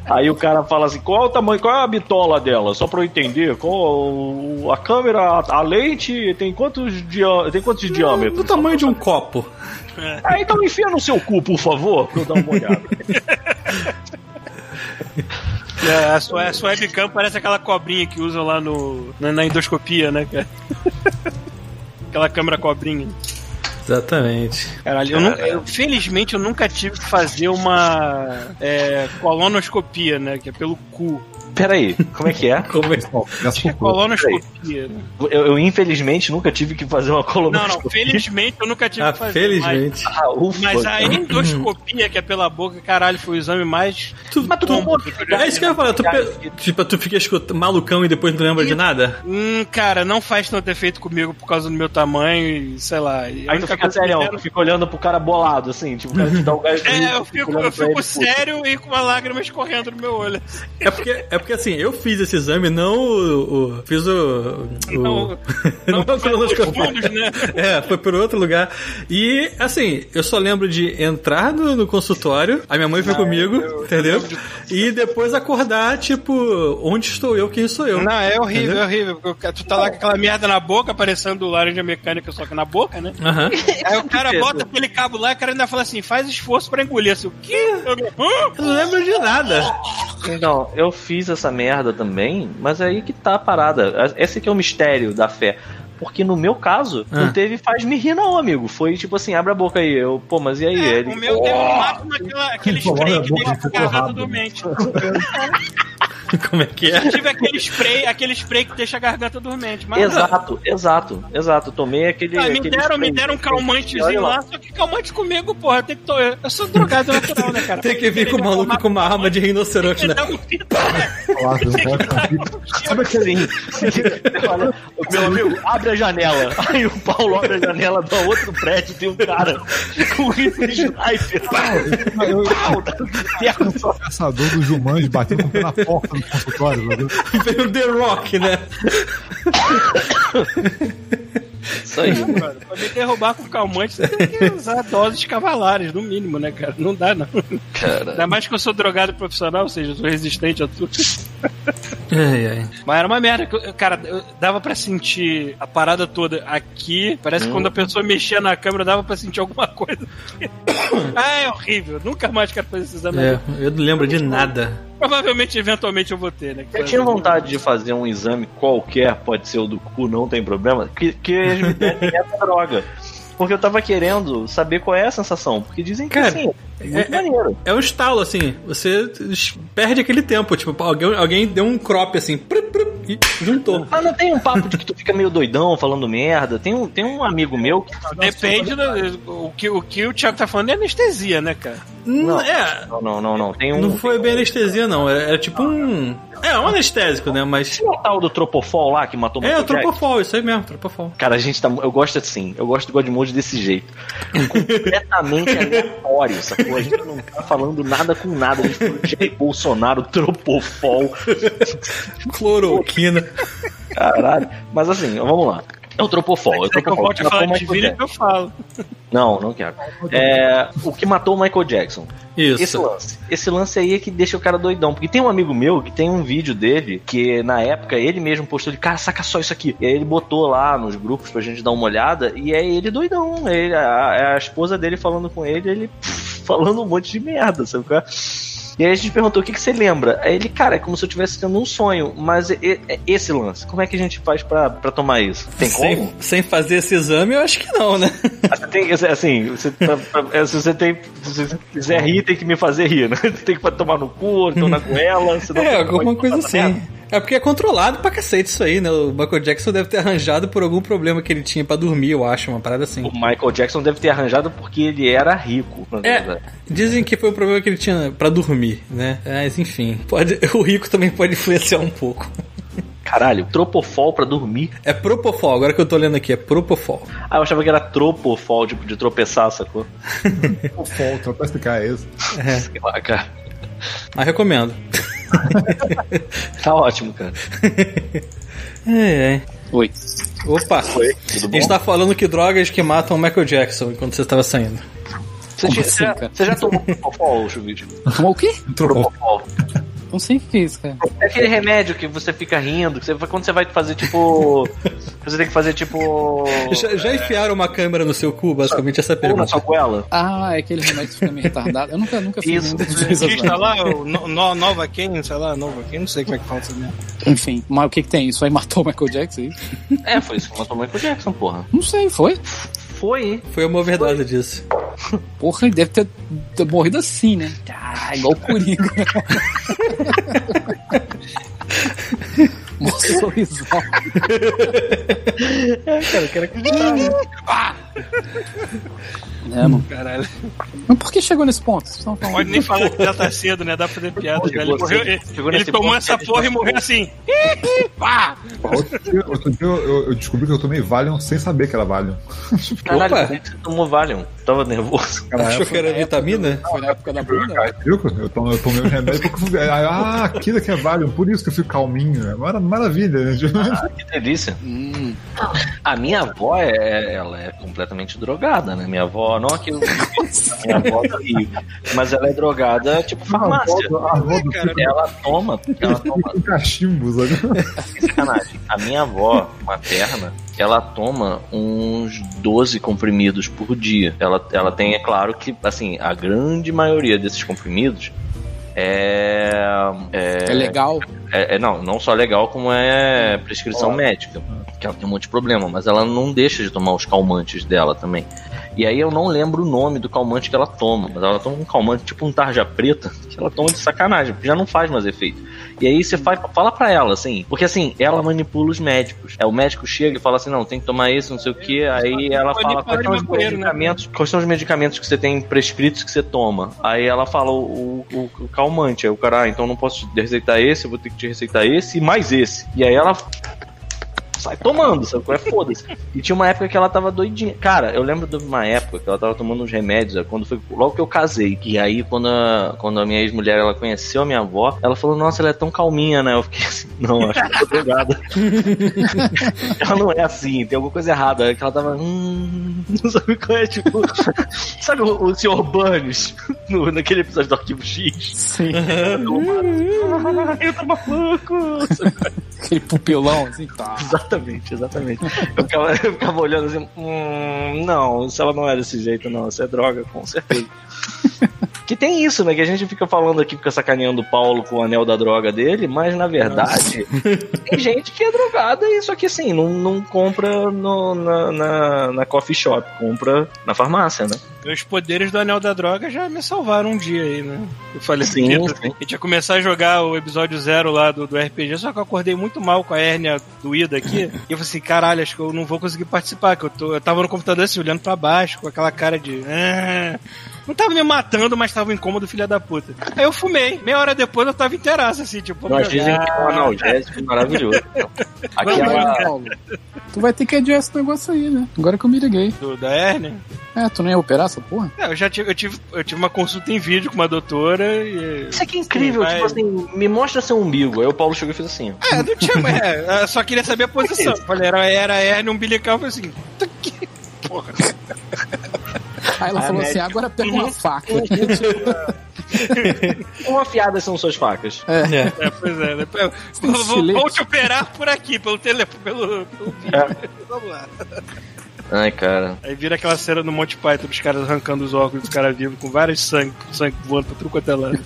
Aí o cara fala assim, qual é o tamanho, qual é a bitola dela? Só pra eu entender, qual a câmera, a, a lente tem quantos, dia, tem quantos diâmetros? Do tamanho de um copo. Ah, então enfia no seu cu, por favor, pra eu dar uma olhada. É, a, sua, a sua webcam parece aquela cobrinha que usam lá no, na, na endoscopia, né, cara? Aquela câmera cobrinha. Exatamente. Eu nunca, eu- felizmente eu nunca tive que fazer uma é, colonoscopia, né? Que é pelo cu. Peraí, como é que é? Como é? Colonoscopia. Eu, eu, infelizmente nunca tive que fazer uma Não, colonoscopia. não, felizmente eu nunca tive Ah, que fazer. Mas, felizmente. Ah, ufa. mas a endoscopia, que é pela boca, caralho, foi o exame mais. Tu, Mas tu Bom, tomou É isso que eu ia falar. Tu, tipo, tu fica escuta- malucão e depois não lembra de nada? Hum, cara, não faz tanto efeito comigo por causa do meu tamanho e sei lá. e Aí tu fica sério, tu fica olhando pro cara bolado, assim, tipo, o cara te dá um gás de É, eu fico, eu fico sério e com uma lágrima escorrendo no meu olho. É porque, é porque assim, eu fiz esse exame, não o. o- fiz o. o Não, não, não colonoscopia. fundos, né? É, foi por outro lugar. E, assim, eu só lembro de entrar no, no consultório, a minha mãe foi comigo, entendeu? E depois acordar, tipo, onde estou eu, quem sou eu. Não, é horrível, Entendeu? é horrível. porque Tu tá lá com aquela merda na boca, parecendo laranja mecânica, só que na boca, né? Aham. Aí o cara bota aquele cabo lá e o cara ainda fala assim: faz esforço pra engolir. Assim, o quê? Eu, "Hã?" Eu não lembro de nada. Então, eu fiz essa merda também, mas aí que tá a parada. Esse que é o mistério da fé. Porque no meu caso, Ah. não teve faz me rir, não, amigo. Foi tipo assim, abre a boca aí. Eu, pô, mas e aí? É, Ele, o meu teve máximo aquela- aquele spray que deixa a garganta rápido. Como é que é? Eu tive aquele spray, aquele spray que deixa a garganta dormente. Mas Exato, exato, exato. Eu tomei aquele. Ah, me aquele deram, me deram um Olha calmantezinho lá, só que calmante comigo, porra, eu tenho que to... Eu sou drogado natural, né, cara? Tem que vir com o maluco com uma arma de rinoceronte, né? Um né? Não. Sabe aquele. Sim, sim. Fala, Meu amigo, abre a janela. Aí o Paulo abre a janela do outro prédio, tem um cara com um rifle de sniper. Pau, tá caçador do Jumanji batendo na porta do consultório. sabe? Veio o The Rock, né? Isso aí. Mano, pra me derrubar com calmante, você tem que usar doses cavalares, no mínimo, né, cara? Não dá, não. Cara. Ainda mais que eu sou drogado profissional, ou seja, eu sou resistente a tudo. Ai, ai. Mas era uma merda. Cara, eu- dava pra sentir a parada toda aqui. Parece que quando a pessoa mexia na câmera, dava pra sentir alguma coisa. ah, é horrível. Nunca mais quero fazer esse exame. É, eu não lembro de nada. Provavelmente, eventualmente, eu vou ter, né? Eu tinha vontade de fazer um exame qualquer, pode ser o do cu, não tem problema, que, que eles me dessem essa droga. Porque eu tava querendo saber qual é a sensação. Porque dizem que Cara, assim, é muito é- maneiro. É um estalo, assim. Você perde aquele tempo. Tipo, alguém, alguém deu um crop, assim, prup, prup, e juntou. Mas não tem um papo de que tu fica meio doidão falando merda. Tem um, tem um amigo meu que. Depende do. O que, o que o Thiago tá falando é anestesia, né, cara? Não, é. Não, não, não, não. Tem um. Não foi bem anestesia, não. Era, era tipo um. É, um anestésico, né? Mas. É o tal do Tropofol lá que matou É, o? Tropofol, isso aí mesmo, Tropofol. Cara, a gente tá. Eu gosto assim. Eu gosto do Godmode desse jeito. Completamente aleatório, sacou? A gente não tá falando nada com nada. A gente falou de Jair Bolsonaro, Tropofol. Cloroquina. Caralho. Mas assim, vamos lá. É o Tropofol. É o É que eu Tropofol. matou falar de vira que eu falo. Não, não quero. É, o que matou o Michael Jackson. Esse Isso. lance. Esse lance aí é que deixa o cara doidão. Porque tem um amigo meu que tem um vídeo dele que na época ele mesmo postou de cara, saca só isso aqui. E aí ele botou lá nos grupos pra gente dar uma olhada e é ele doidão. É ele, a, é a esposa dele falando com ele, ele pff, falando um monte de merda, sabe é? E aí a gente perguntou o que, que você lembra. Aí ele, cara, é como se eu estivesse tendo um sonho, mas é, é esse lance. Como é que a gente faz pra, pra tomar isso? Tem como? Sem, sem fazer esse exame, eu acho que não, né? Ah, tem, assim, você, pra- pra- se você tem. Se você quiser rir, tem que me fazer rir, né? Tem que tomar no cu, então na goela, senão É, alguma coisa merda. É porque é controlado pra cacete isso aí, né? O Michael Jackson deve ter arranjado por algum problema que ele tinha pra dormir, eu acho, uma parada assim. O Michael Jackson deve ter arranjado porque ele era rico, É, dizem que foi o problema que ele tinha pra dormir, né? Mas enfim, pode, o rico também pode influenciar um pouco. Caralho, tropofol pra dormir. É Propofol, agora que eu tô lendo aqui, é Propofol. Ah, eu achava que era tropofol, tipo, de tropeçar, sacou? O falta, pra explicar isso. Sei lá, cara. Mas recomendo. Tá ótimo, cara. É, é. Oi. Opa, Oi, tudo a bom? gente tá falando que drogas que matam o Michael Jackson enquanto você estava saindo. Você, já- assim, você já, cara? você já tomou propofol, Chuvite? Tomou o quê? Propofol. Não sei o que é isso, cara. É aquele remédio que você fica rindo, que você, quando você vai fazer tipo. Você tem que fazer tipo. Já, já enfiaram uma câmera no seu cu? Basicamente essa é a Ou na pergunta. sua goela? Ah, é aquele remédio que fica meio retardado. Eu nunca, nunca fiz Isso. exames. lá, o no, no- Nova Ken, sei lá, Nova Ken, não sei como é que fala isso mesmo. Enfim, mas o que que tem? Isso aí matou o Michael Jackson? é? É, foi isso que matou o Michael Jackson, porra. Não sei, foi? Foi. Foi uma verdade disso. Porra, ele deve ter, ter morrido assim, né? Ah, igual o Coringa. Mó sorrisão. É, cara, eu quero acreditar. É, mano. Caralho. Mas por que chegou nesse ponto? Vocês estão falando Pode nem falar que já tá cedo, né? Dá pra fazer piada. Cara. Ele, morreu, ele, ele tomou ponto essa que porra e ele morreu assim. Pá! Outro dia, outro dia eu, eu descobri que eu tomei Valium sem saber que era Valium. Caralho, Opa. como que você tomou Valium? Tava nervoso. Achou que era vitamina? Foi na época da bunda? Cara? Eu tomei, eu tomei os remédios porque Ah, aquilo aqui é Valium, por isso que eu fico calminho. É mara- maravilha, né? Que delícia. Hum, A minha avó, é, ela é completamente drogada, né? Minha avó, não aqui. minha avó tá Rio, mas ela é drogada tipo farmácia. A avó do Cara, Ela toma, ela toma com cachimbo, sabe? sem sacanagem. A minha avó materna, ela toma uns 12 comprimidos por dia. Ela, ela tem, é claro que, assim, a grande maioria desses comprimidos é. É, é legal. É, é, não, não só legal, como é prescrição oh. médica. Que ela tem um monte de problema, mas ela não deixa de tomar os calmantes dela também. E aí eu não lembro o nome do calmante que ela toma, mas ela toma um calmante tipo um tarja preta, que ela toma de sacanagem, porque já não faz mais efeito. E aí você faz, fala pra ela, assim, porque assim, ela manipula os médicos. É, o médico chega e fala assim, não, tem que tomar isso, não sei o que, aí ela fala quais são os medicamentos, quais são os medicamentos que você tem prescritos que você toma. Aí ela fala o, o, o calmante, aí o cara, ah, então não posso te receitar esse, eu vou ter que te receitar esse e mais esse. E aí ela sai tomando, sabe? É foda-se. E tinha uma época que ela tava doidinha. Cara, eu lembro de uma época que ela tava tomando uns remédios, é, quando foi logo que eu casei. E aí, quando a, quando a minha ex-mulher ela conheceu a minha avó, ela falou: Nossa, ela é tão calminha, né? Eu fiquei assim: Não, acho que eu tô drogada. ela não é assim, tem alguma coisa errada. É que ela tava. Hum, não sabe qual é, tipo. sabe o, o Sr. Burns no, naquele episódio do Arquivo X? Sim. eu tô maluco. Aquele pupilão, assim, tá. Exatamente, exatamente. Eu ficava, eu ficava olhando assim, hum, não, se ela não é desse jeito, não, isso é droga, com certeza. Que tem isso, né? Que a gente fica falando aqui, fica sacaneando o Paulo com o anel da droga dele, mas na verdade tem gente que é drogada e só que assim, não, não compra no, na, na, na coffee shop, compra na farmácia, né? Os poderes do anel da droga já me salvaram um dia aí, né? Eu falei assim, sim, sim. a gente ia começar a jogar o episódio zero lá do, do RPG, só que eu acordei muito mal com a hérnia doída aqui. e eu falei assim, caralho, acho que eu não vou conseguir participar, que eu, tô, eu tava no computador assim, olhando para baixo, com aquela cara de. Ah, não tava me matando, mas tava incômodo, filha da puta. Aí eu fumei. Meia hora depois eu tava inteiraço, assim, tipo. Nós dizem que é um analgésico maravilhoso. Aqui é Tu vai ter que adiar esse negócio aí, né? Agora que eu me liguei. Do, da hérnia? É, tu não ia operar essa porra? É, eu já tive eu, tive, eu tive uma consulta em vídeo com uma doutora e. Isso aqui é incrível, Sim, tipo assim, me mostra seu umbigo. Aí o Paulo chegou e fez assim. É, não tinha, é, só queria saber a posição. Falei, era, era hérnia umbilical, eu falei assim, que porra. Aí ela a falou médica. assim: agora pega uma faca. Quão afiadas são suas facas? É, é, é pois é. Né? Vou, vou, te operar por aqui, pelo telefone, pelo, pelo vídeo. É. Vamos lá. Ai, cara. Aí vira aquela cena no Monte Python dos caras arrancando os óculos dos caras vivos com vários sangue, sangue voando pra tudo quanto é lado.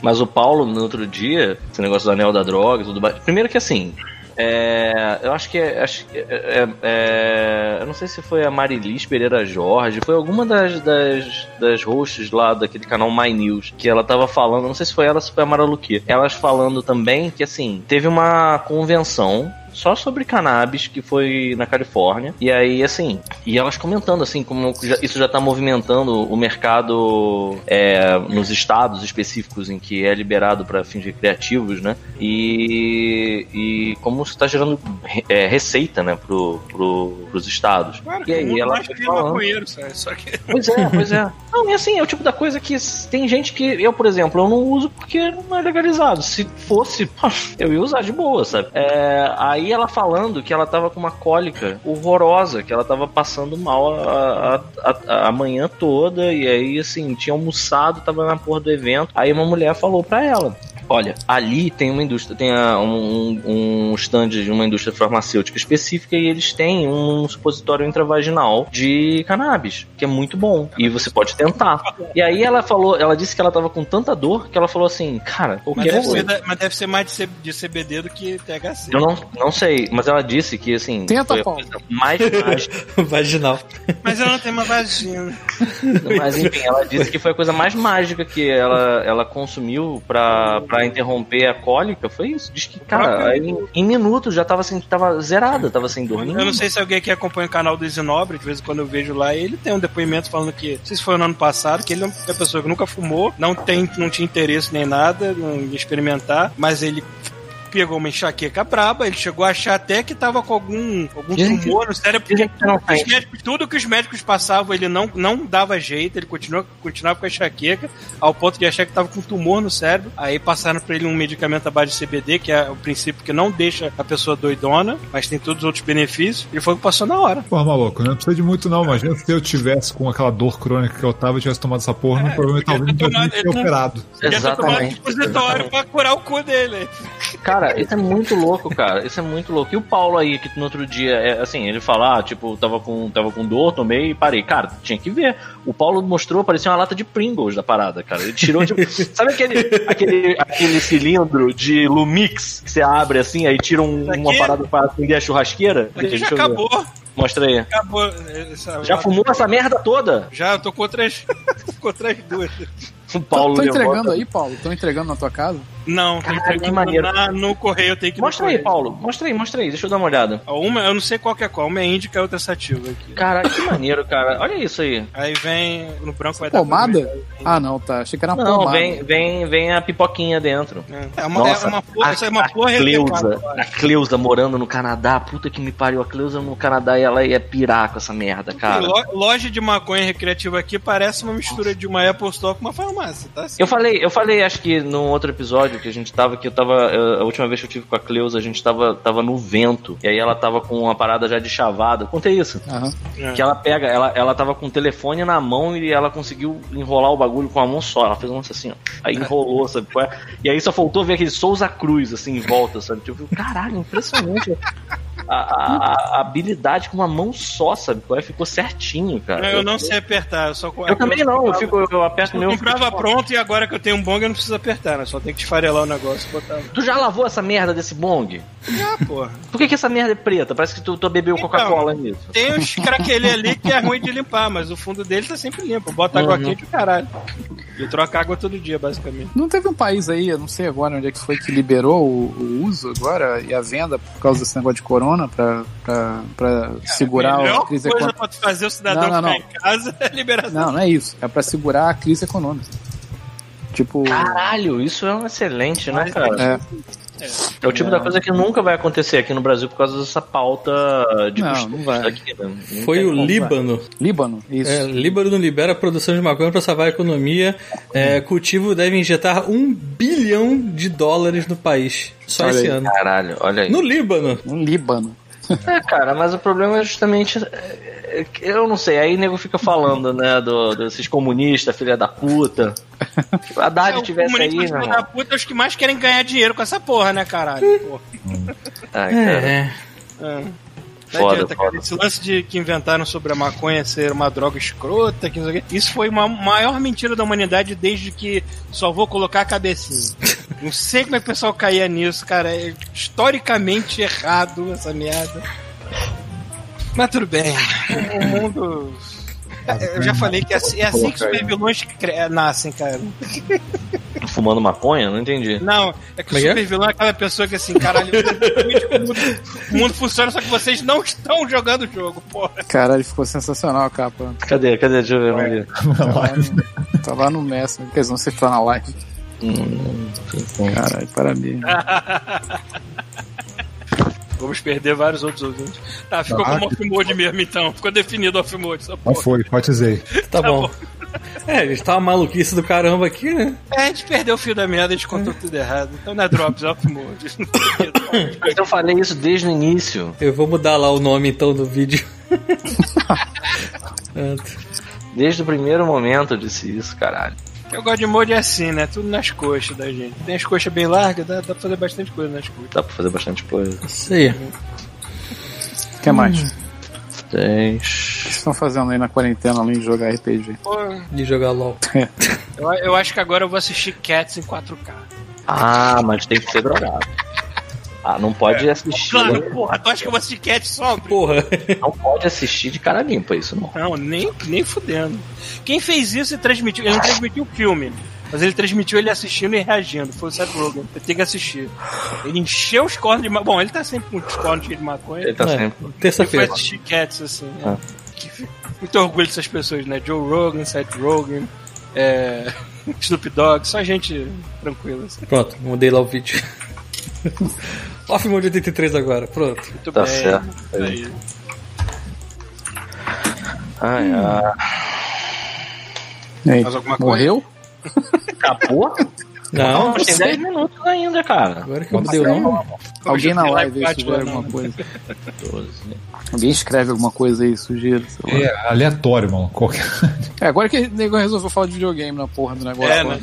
Mas o Paulo, no outro dia, esse negócio do anel da droga e tudo mais. Primeiro que assim, é, eu acho que, é, acho que é, é, é, eu não sei se foi a Marilis Pereira Jorge, foi alguma das, das, das hosts lá daquele canal My News, que ela tava falando, não sei se foi ela ou se foi a Mara elas falando também que assim, teve uma convenção só sobre cannabis, que foi na Califórnia. E aí, assim, e elas comentando, assim, como isso já está movimentando o mercado é, nos estados específicos em que é liberado para fins recreativos, né? E, e como isso está gerando é, receita, né, pro, pro, pros estados. Claro, e aí ela foi falando... só que... Pois é, pois é. Não, e assim, é o tipo da coisa que tem gente que eu, por exemplo, eu não uso porque não é legalizado. Se fosse, eu ia usar de boa, sabe? É, aí Aí ela falando que ela tava com uma cólica horrorosa, que ela tava passando mal a, a, a, a manhã toda, e aí assim, tinha almoçado, tava na porra do evento. Aí uma mulher falou pra ela: Olha, ali tem uma indústria, tem a, um, um stand de uma indústria farmacêutica específica e eles têm um supositório intravaginal de cannabis, que é muito bom. E você pode tentar. E aí ela falou, ela disse que ela tava com tanta dor que ela falou assim, cara, mas deve, ser, mas deve ser mais de CBD do que THC. Eu não, não sei, mas ela disse que assim. Tenta, Paulo. Mais mágica. Vaginal. Mas eu não tenho uma vagina. Mas enfim, ela disse que foi a coisa mais mágica que ela, ela consumiu pra, pra para interromper a cólica, foi isso. Diz que, cara, aí, em minutos já tava assim, tava zerada, tava sem dormir. Eu não sei se alguém aqui acompanha o canal do Isinobre, de vez em quando eu vejo lá, ele tem um depoimento falando que, não sei se foi no ano passado, que ele é uma pessoa que nunca fumou, não tem, não tinha interesse nem nada em experimentar, mas ele pegou uma enxaqueca braba, ele chegou a achar até que tava com algum, algum tumor no cérebro, porque os médicos, tudo que os médicos passavam, ele não, não dava jeito, ele continuou, continuava com a enxaqueca, ao ponto de achar que tava com tumor no cérebro. Aí passaram para ele um medicamento à base de CBD, que é o princípio que não deixa a pessoa doidona, mas tem todos os outros benefícios. Ele foi que passou na hora. Pô, maluco, não precisa de muito não, imagina se eu tivesse com aquela dor crônica que eu tava e tivesse tomado essa porra, é, provavelmente talvez não tivesse operado. Exatamente. Ele tomado um pra curar o cu dele. Cara, isso é muito louco, cara. Isso é muito louco. E o Paulo aí, que no outro dia, é, assim, ele fala, ah, tipo, tava com, tava com dor, tomei e parei. Cara, tinha que ver. O Paulo mostrou, parecia uma lata de Pringles da parada, cara. Ele tirou, tipo, sabe aquele, aquele, aquele cilindro de Lumix que você abre assim, aí tira um- uma parada pra acender a churrasqueira? Aqui já ver. acabou. Mostra aí. Acabou. Essa- Já fumou essa merda toda? Já, eu tô com outras, com outras duas. O Paulo Tô levanta. entregando aí, Paulo? Tô entregando na tua casa? Não, Caralho, entregando que maneiro. na- no correio, eu tenho que Mostra aí. Paulo. Mostra aí, mostra aí. Deixa eu dar uma olhada. Uma, eu não sei qual que é qual. Uma é índica e a outra é sativa aqui. Caralho, que maneiro, cara. Olha isso aí. Aí vem no branco vai dar Pomada? Ah, não, tá. Achei que era uma Não, pomada. vem, vem, vem a pipoquinha dentro. É uma, Nossa, é uma flor, a, essa é uma a flor Cleusa, a Cleusa morando no Canadá, puta que me pariu, a Cleusa no Canadá e ela ia pirar com essa merda, cara. Lo- Loja de maconha recreativa aqui parece uma mistura de uma Apple Store com uma farmácia, tá? Eu falei, eu falei, acho que num outro episódio que a gente tava, que eu tava, eh, a última vez que eu tive com a Cleusa, a gente tava, tava no vento, e aí ela tava com uma parada já de chavada. Contei isso. Aham. Que ela pega, ela, ela tava com o telefone na mão e ela conseguiu enrolar o bagulho com a mão só. Ela fez um lance assim, ó. Aí enrolou, sabe? qual é? E aí só faltou ver aquele Souza Cruz, assim, em volta, sabe? Tipo, caralho, impressionante. A, a- a habilidade com uma mão só, sabe? qual é? Ficou certinho, cara. Eu não sei apertar, eu só Eu também não, eu, fico, eu aperto o Eu meu. comprava fico- pronto e agora que eu tenho um bong eu não preciso apertar, né? Só tem que esfarelar o negócio e botar. Tu já lavou essa merda desse bong? Ah, porra. Por que, que essa merda é preta? Parece que tu, tu bebeu Então, Coca-Cola nisso. Tem uns craquelê ali que é ruim de limpar, mas o fundo dele tá sempre limpo. Bota água Uhum. quente e caralho. E troca água todo dia, basicamente. Não teve um país aí, eu não sei agora onde é que foi, que liberou o, o uso agora e a venda por causa desse negócio de corona pra, pra, pra segurar a crise coisa econômica. pra tu fazer o cidadão Não, não, ficar em casa é liberação. Não, não é isso. É pra segurar a crise econômica. Tipo. Caralho, isso é um excelente, né, cara? É. É o tipo da coisa que nunca vai acontecer aqui no Brasil por causa dessa pauta de Não, costumes não vai. daqui, né? Não Foi o como, Líbano. Líbano, isso. É, Líbano libera a produção de maconha para salvar a economia. É, cultivo deve injetar um bilhão de dólares no país. Só Olha esse aí. ano. vai. Caralho, olha aí. No Líbano. No Líbano. É, cara, mas o problema é justamente. é, é Eu não sei, aí o nego fica falando, né, do, desses comunistas, filha da puta. Se o Haddad É, o tivesse aí, meu filho da puta é os que mais querem ganhar dinheiro com essa porra, né, caralho? Porra. Ai, cara. É. É. Não Foda, adianta, cara. foda. Esse lance de que inventaram sobre a maconha ser uma droga escrota, que não sei o quê, isso foi uma maior mentira da humanidade desde que só vou colocar a cabecinha. Não sei como é que o pessoal caía nisso, cara. É historicamente errado essa merda. Mas tudo bem. O mundo. Eu já falei que é assim, é assim que super vilões cre- nascem, cara. Fumando maconha? Não entendi. Não, é que o Como é que é? super vilão é aquela pessoa que assim, caralho, realmente o mundo, o mundo funciona, só que vocês não estão jogando o jogo, porra. Caralho, ficou sensacional a capa. Cadê? Cadê? Deixa eu ver. Vamos ver. Tá lá no, tá lá no Messenger. Quer dizer, não sei se tá na live. Hum, Caralho, parabéns. Vamos perder vários outros ouvintes. Tá, ficou Ah, como off-mode mesmo, então. Ficou definido off-mode, Não foi, batizei. Tá bom. É, a gente tá uma maluquice do caramba aqui, né? É, a gente perdeu o fio da merda, a gente contou tudo errado. Então não é drops, é off-mode. Mas eu falei isso desde o início. Eu vou mudar lá o nome então do vídeo. Desde o primeiro momento eu disse isso, caralho. o God Mode é assim, né? Tudo nas coxas da gente. Tem as coxas bem largas, dá, dá pra fazer bastante coisa nas coxas. Dá pra fazer bastante coisa. Isso aí. O que mais? O que vocês estão fazendo aí na quarentena além de jogar RPG? De jogar LOL. eu, eu acho que agora eu vou assistir Cats em 4K. Ah, mas tem que ser drogado. Ah, não pode assistir. Claro, porra, tu acha que eu vou assistir Cats só? Porra. Não pode assistir de cara limpa isso, não. Não, nem, nem fudendo. Quem fez isso e transmitiu, ele não transmitiu o filme, mas ele transmitiu ele assistindo e reagindo. Foi o Seth Rogen. Eu tenho que assistir. Ele encheu os cornos de maconha. Bom, ele tá sempre com os cornos cheios de maconha. Ele tá É, sempre. Ele foi Terça-feira. assistir Cats, assim. é. Que- Muito orgulho dessas pessoas, né? Joe Rogan, Seth Rogen, é... Snoop Dogg, só gente tranquila. Assim. Pronto, mudei lá o vídeo. Off Mode 83 agora, pronto. Muito Tá bem. certo. Isso aí. Ai, ai. E aí, Mais alguma coisa? morreu? Acabou? Não, Mas tem 10 minutos ainda, cara. agora que eu mudei o nome. Alguém na live aí sugere não. alguma coisa? 12. Alguém escreve alguma coisa aí, lá. É aleatório, mano. Qualquer... É, agora que o nego resolveu falar de videogame na porra do negócio. É, agora.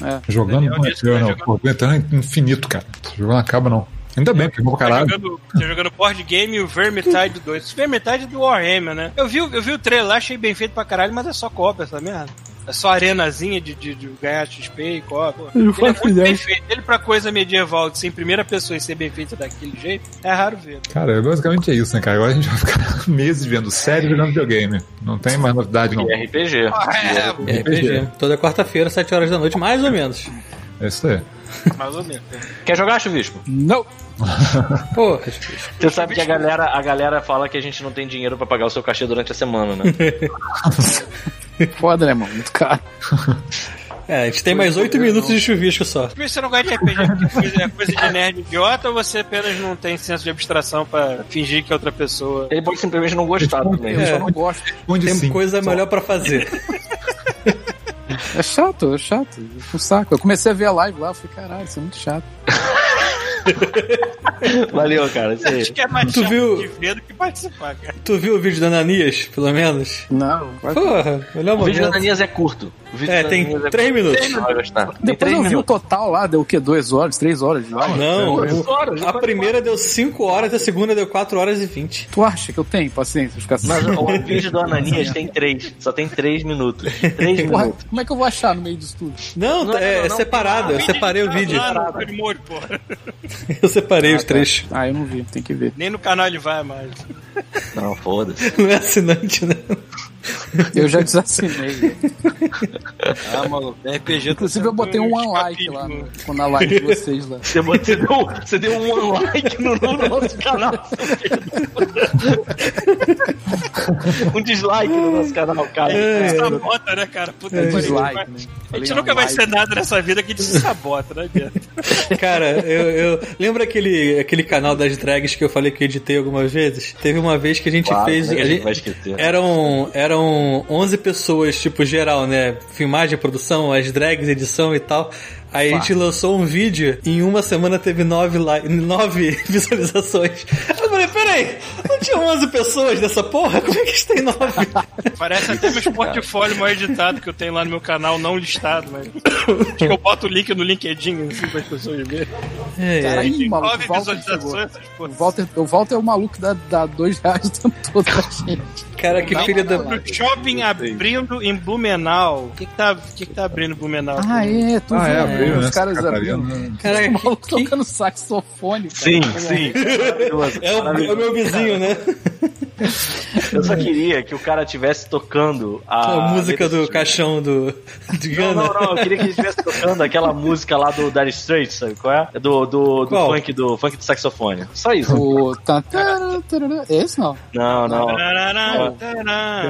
né? Jogando Daniel não é tá não. jogando- é infinito, cara. Jogando não acaba, não. Ainda bem, é bom pra Tá caralho. jogando, tá jogando board game e o Vermintide 2. Esse Vermintide é do Warhammer, né? Eu vi, o- eu vi o trailer lá, achei bem feito pra caralho, mas é só copa essa merda. É só arenazinha de, de, de ganhar XP e copa. Eu Ele é muito bem feito. Ele pra coisa medieval, de ser em primeira pessoa e ser bem feito daquele jeito, é raro ver. Cara, basicamente é isso, né, cara? Agora a gente vai ficar meses vendo série e jogando videogame. Não tem mais novidade, não. E RPG. É, RPG. Toda quarta-feira, 7 horas da noite, mais ou menos. É isso aí. mais ou menos. Quer jogar, Chuvisco? Não. Porra, Você sabe que a galera, a galera fala que a gente não tem dinheiro pra pagar o seu cachê durante a semana, né? Foda, né, mano? Muito caro. é, a gente tem mais 8 minutos de chuvisco só. Por isso você não gosta de RPG, é coisa de nerd idiota, ou você apenas não tem senso de abstração pra fingir que é outra pessoa? Ele pode simplesmente não gostar também. Eu É. só não gosto. Onde Tem sim. coisa só. melhor pra fazer. É chato, é chato. Um saco. Eu comecei a ver a live lá, eu falei, caralho, isso é muito chato. Valeu, cara. Acho que é mais Tu viu- de ver do que participar, cara. Tu viu o vídeo da Ananias, pelo menos? Não, Porra, melhor O vídeo da momento. Ananias é curto. É, da tem 3 minutos. Depois três eu vi o total lá, deu o quê? Duas horas, três horas de live? Não, a primeira deu 5 horas, a segunda deu 4 horas e 20. Tu acha que eu tenho paciência de ficar? Mas o vídeo do Ananias tem três. Só tem três minutos. Três minutos. como é que eu vou achar no meio disso tudo? Não, é, é separado, eu separei o vídeo. Porra. Eu separei os trechos. Ah, eu não vi, tem que ver. Nem no canal ele vai mais. Não, foda-se. Não é assinante, né? Eu já desassinei. Ah, maluco, RPG Inclusive eu botei um one like lá no, na live de vocês lá. Você, você deu, você deu um one like no, no nosso canal. um dislike no nosso canal, cara. É, sabota, né, cara? Puta que pariu. Dislike, né? A gente nunca vai like. ser nada nessa vida que a gente se sabota, né, Bia? Cara, eu, eu lembro aquele, aquele canal das drags que eu falei que eu editei algumas vezes? Teve uma vez que a gente Claro, fez. é que a a gente gente- vai esquecer? Eram, eram 11 pessoas, tipo, geral, né? Filmagem, produção, as drags, edição e tal. Aí a gente lançou um vídeo e em uma semana teve 9 like, nove visualizações. Eu falei, peraí, não tinha 11 pessoas nessa porra? Como é que tem 9? Parece até meus portfólio mal editado que eu tenho lá no meu canal, não listado, mas. Acho que eu boto o link no LinkedIn, assim, para as pessoas verem. É, Cara, é. Ih, maluco, Nove o Walter chegou. visualizações, essas O. Walter, o Walter é o maluco que dá, dá dois reais o tempo todo pra gente. Cara, que filha da. Shopping abrindo em Blumenau. O que que tá, o que que tá abrindo em Blumenau? Ah, é, tu Ah, viu é, abriu, os né? caras abrindo. né? Caraca, o maluco que- tocando saxofone, cara. Sim, sim. É o, é o meu vizinho, né? Eu só queria que o cara estivesse tocando a, A música do caixão do. De Não, não, não. Eu queria que ele estivesse tocando aquela música lá do Dire Straits, sabe qual é? Do, do, do funk do funk do saxofone. Só isso. O... Tá, Esse não. Não, não. Tarará, tarará.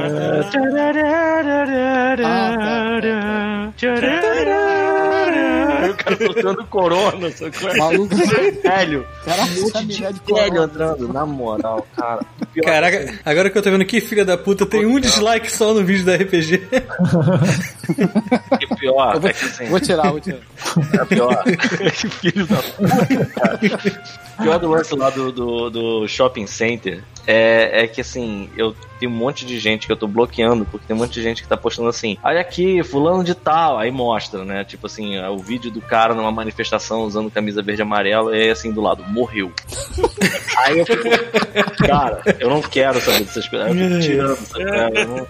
Luke cara tocando corona, qual é? Maluco. Velho. Essa monte de mulher de velho corona. entrando, na moral, cara. Caraca, agora que eu tô vendo que filha da puta, tem um dislike só no vídeo da RPG. que pior. Eu vou, É que assim, vou tirar, vou tirar. é pior. que filho da puta, cara. Pior do lance lá do, do, do shopping center é, é que assim, eu tenho um monte de gente que eu tô bloqueando, porque tem um monte de gente que tá postando assim, olha aqui, fulano de tal, aí mostra, né? Tipo assim, o vídeo do cara numa manifestação usando camisa verde e amarela, e assim do lado, morreu. aí eu fico, cara, eu não quero saber dessas coisas. Eu fico tirando, sabe? cara? Eu não-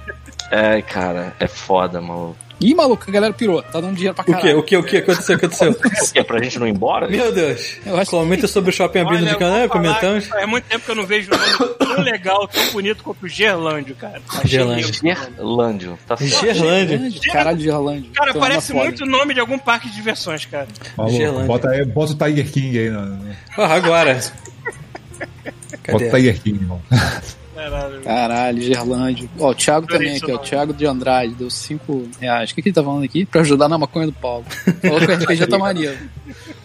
É, cara, é foda, maluco. Ih, maluco, a galera pirou. Tá dando dinheiro pra O que? caralho. O que? O que aconteceu? O que aconteceu? O que? É pra gente não ir embora? Meu Deus. Eu acho Comenta sobre o shopping abrindo Olha, de canal, comentamos. que Faz muito tempo que eu não vejo um nome tão legal, tão bonito quanto o Gerlândio, cara. Achei Gerlândio. Gerlândio, tá certo. Gerlândia. Caralho de Irlândia. Cara, Tô parece muito nome de algum parque de diversões, cara. Maluco, Gelândia. bota, aí, bota o Tiger King aí. No, Ah, agora. bota o Cadê? Tiger King, irmão. Caralho. Caralho, Gerlândia. Ó, o Thiago também aqui, ó. O Thiago de Andrade deu 5 reais. O que, que ele tá falando aqui? Pra ajudar na maconha do Paulo. Falou que o RPG tá maneiro.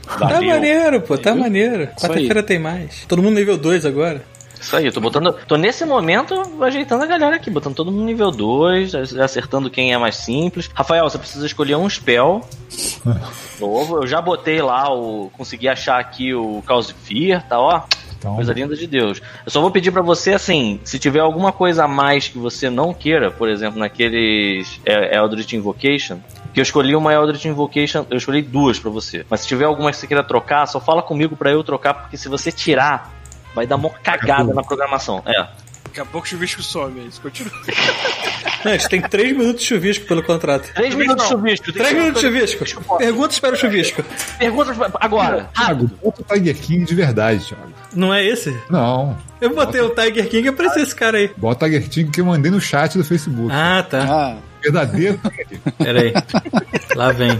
Tá maneiro, pô, tá maneiro. Quarta-feira tem mais. Todo mundo nível 2 agora. Isso aí, eu tô botando. Tô nesse momento ajeitando a galera aqui, botando todo mundo nível 2, acertando quem é mais simples. Rafael, você precisa escolher um spell novo. Eu já botei lá o. Consegui achar aqui o Cause Fear, tá ó. Então, Coisa linda de Deus. Eu só vou pedir pra você assim, se tiver alguma coisa a mais que você não queira, por exemplo, naqueles é, Eldritch Invocation, Que eu escolhi uma Eldritch Invocation, eu escolhi duas pra você. Mas se tiver alguma que você queira trocar, só fala comigo pra eu trocar, porque se você tirar, vai dar uma cagada na programação. É. Daqui a pouco o chuvisco some, é isso continua. Não, a gente tem 3 minutos de chuvisco pelo contrato. Três minutos de chuvisco. 3 minutos de chuvisco. Perguntas para o chuvisco. Perguntas agora. Thiago, bota o Tiger King de verdade, Thiago. Não é esse? Não. Eu botei o Tiger King e apareceu esse cara aí. Bota o Tiger King que eu mandei no chat do Facebook. Ah, tá. Ah, Verdadeiro. Pera aí. Lá vem.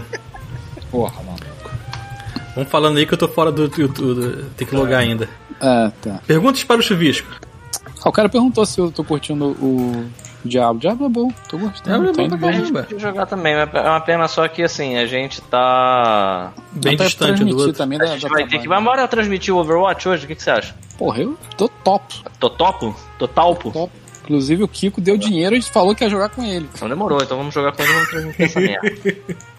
Porra, mano. Vamos falando aí que eu tô fora do YouTube. Tem que logar ainda. ah, tá. Perguntas para o chuvisco. Ah, o cara perguntou se eu tô curtindo o Diablo. Diablo é bom, tô gostando. Diablo é tá bom indo pra bem. caramba. Eu jogar também. É uma pena só que assim, a gente tá. Bem Até distante do outro. Também A dá, gente dá vai ter que. Vamos embora transmitir o Overwatch hoje? O que, que você acha? Porra, eu tô top. Tô topo? Tô talpo? top. Inclusive o Kiko deu dinheiro e falou que ia jogar com ele. Então demorou, então vamos jogar com ele e vamos transmitir essa merda.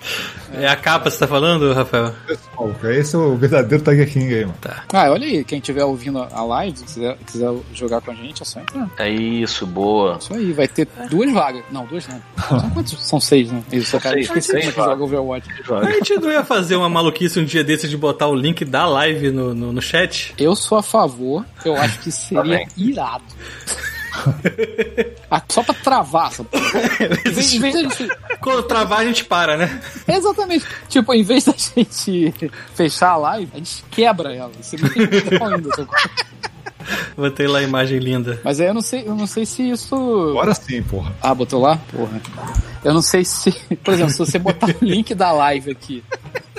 É a capa que você tá falando, Rafael? Pessoal, esse é o verdadeiro Tiger King aí, mano. Ah, olha aí, quem estiver ouvindo a live, se quiser, quiser jogar com a gente, é só entrar. É isso, boa. Isso aí, vai ter duas vagas. Não, duas não. São quantos? São seis, né? Isso, cara. seis, Esqueci seis como é joga Overwatch. A gente não ia fazer uma maluquice um dia desse de botar o link da live no, no, no chat? Eu sou a favor, eu acho que seria bem. irado. Ah, Só pra travar essa porra. Em vez, em vez da gente. Quando travar, a gente para, né? Exatamente. Tipo, em vez da gente fechar a live, a gente quebra ela. É muito legal ainda? Botei lá a imagem linda. Mas aí eu não sei, eu não sei se isso. Agora sim, porra. Ah, botou lá? Porra. Eu não sei se. Por exemplo, se você botar o link da live aqui.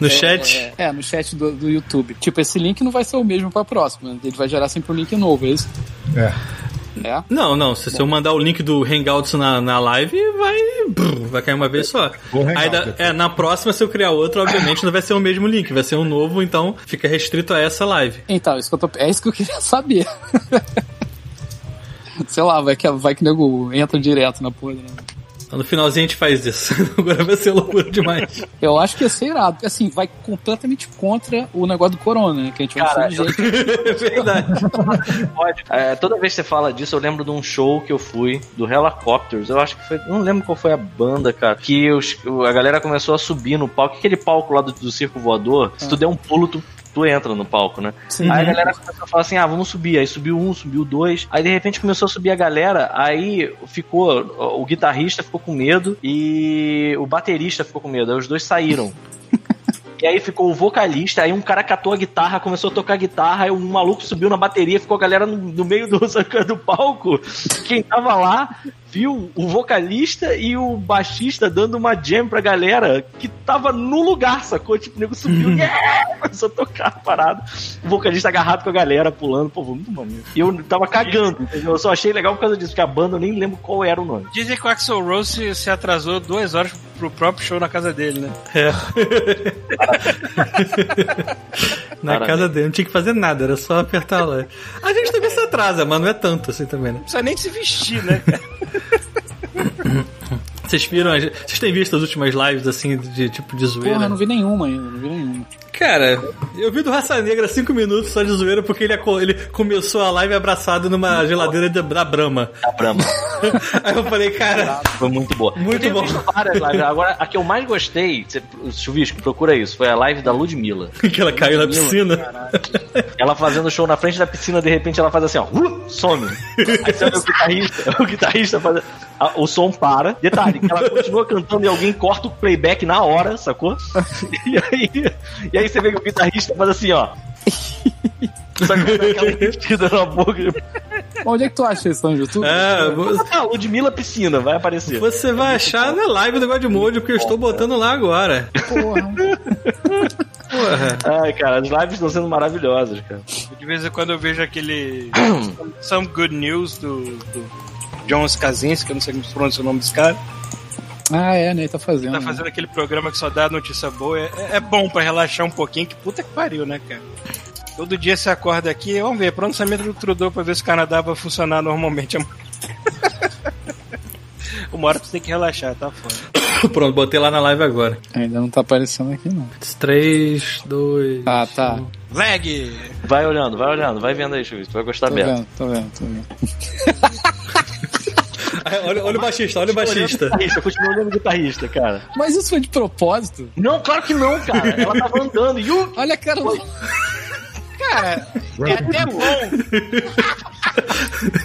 No chat? É, é, no chat do, do YouTube. Tipo, esse link não vai ser o mesmo pra próxima. Ele vai gerar sempre um link novo, é isso? É. É. Não, não. Se, se eu mandar o link do Hangouts na, na live, vai. brrr, vai cair uma vez só. Aí da- é, na próxima, se eu criar outro, obviamente não vai ser o mesmo link, vai ser um novo, então fica restrito a essa live. Então, isso que eu tô, é isso que eu queria saber. Sei lá, vai que, vai que o nego entra direto na porra. Né? No finalzinho a gente faz isso. Agora vai ser loucura demais. Eu acho que ia ser irado. porque, Assim, vai completamente contra o negócio do corona, né? Que a gente vai Cara, de jeito. É verdade. Pode. É, toda vez que você fala disso, eu lembro de um show que eu fui, do Helicopters. Eu acho que foi. Não lembro qual foi a banda, cara. Que os, a galera começou a subir no palco. Aquele palco lá do, do circo voador, se tu der um pulo, tu. Tu entra no palco, né? Sim. Aí a galera começou a falar assim: ah, vamos subir. Aí subiu um, subiu dois. Aí de repente começou a subir a galera. Aí ficou. O guitarrista ficou com medo e o baterista ficou com medo. Aí os dois saíram. E aí ficou o vocalista, aí um cara catou a guitarra, começou a tocar guitarra, aí um maluco subiu na bateria, ficou a galera no, no meio do, do palco. Quem tava lá viu o vocalista e o baixista dando uma jam pra galera que tava no lugar, sacou? Tipo, o nego subiu e yeah! começou a tocar a parada. O vocalista agarrado com a galera, pulando, pô, muito maneiro. E eu tava cagando, entendeu? Eu só achei legal por causa disso, porque a banda eu nem lembro qual era o nome. Dizem que o Axel Rose se, se atrasou duas horas pro próprio show na casa dele, né? Na Parabéns. casa dele, não tinha que fazer nada, era só apertar lá. A gente também se atrasa, mas não é tanto assim também, né? Não precisa nem se vestir, né, cara? Vocês viram, vocês têm visto as últimas lives assim, de tipo de zoeira? Porra, eu não vi nenhuma ainda, não vi nenhuma. Cara, eu vi do Raça Negra 5 minutos só de zoeira porque ele, ele começou a live abraçado numa geladeira da, da Brahma. A Brahma. Aí eu falei, cara, Foi muito boa. Muito bom. visto várias lives. Agora, a que eu mais gostei, você, Chuvisco, procura isso, foi a live da Ludmilla. que ela caiu na piscina. Ela fazendo show na frente da piscina, de repente ela faz assim, ó, uh, some. Aí você vê o guitarrista, o guitarrista faz. A- o som para. Detalhe, ela continua cantando e alguém corta o playback na hora, sacou? E aí, e aí você vê que o guitarrista faz assim, ó. Só que na boca. Onde é que tu acha isso no YouTube? É, vo- Ah, Ludmilla Piscina, vai aparecer. você vai achar na live do Godmode, porque eu estou botando lá agora. Porra. Porra. Ai, cara, as lives estão sendo maravilhosas, cara. De vez em quando eu vejo aquele Some Good News do, do John Skazinski, que eu não sei como se pronuncia o nome desse cara. Ah, é, né? Ele tá fazendo. Tá né? fazendo aquele programa que só dá notícia boa. É, é bom pra relaxar um pouquinho, que puta que pariu, né, cara? Todo dia você acorda aqui, vamos ver, pronunciamento do Trudeau pra ver se o Canadá vai funcionar normalmente amanhã. Uma hora tu tem que relaxar, tá foda. Pronto, botei lá na live agora. Ainda não tá aparecendo aqui, não. 3, 2. Ah, tá. Lag! Vai olhando, vai olhando, vai vendo aí, Chuvisco, tu vai gostar Tô mesmo. vendo, tô vendo, tô vendo. Ah, Olha, olha o baixista, olha o baixista. Guitarrista, continua olhando o guitarrista, cara. Mas isso foi de propósito? Não, claro que não, cara. Ela tava andando e o. Olha a cara do... Cara, é até bom.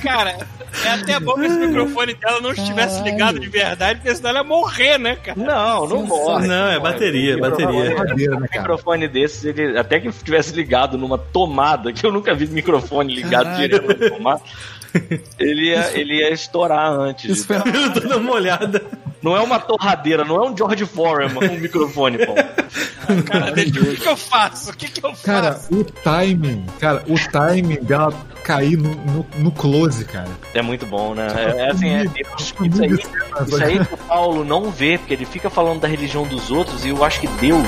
Cara, é até bom que esse microfone dela não estivesse Caralho. ligado de verdade, porque senão ela ia morrer, né, cara? Não, não morre. Não, é bateria, bateria. Madeira, né, Um cara? microfone desses, ele até que tivesse ligado numa tomada, que eu nunca vi microfone ligado Caralho. direto na tomada, ele ia, ele ia estourar antes. Isso foi Eu tô dando uma olhada. Não é uma torradeira, não é um George Foreman, um microfone, pô. Cara, dele, o que, que eu faço? O que, que eu faço? Cara, o timing, cara, o timing dela cair no, no, no close, cara. É muito bom, né? É, é assim, é, Deus, isso aí, isso aí que o Paulo não vê, porque ele fica falando da religião dos outros e eu acho que Deus.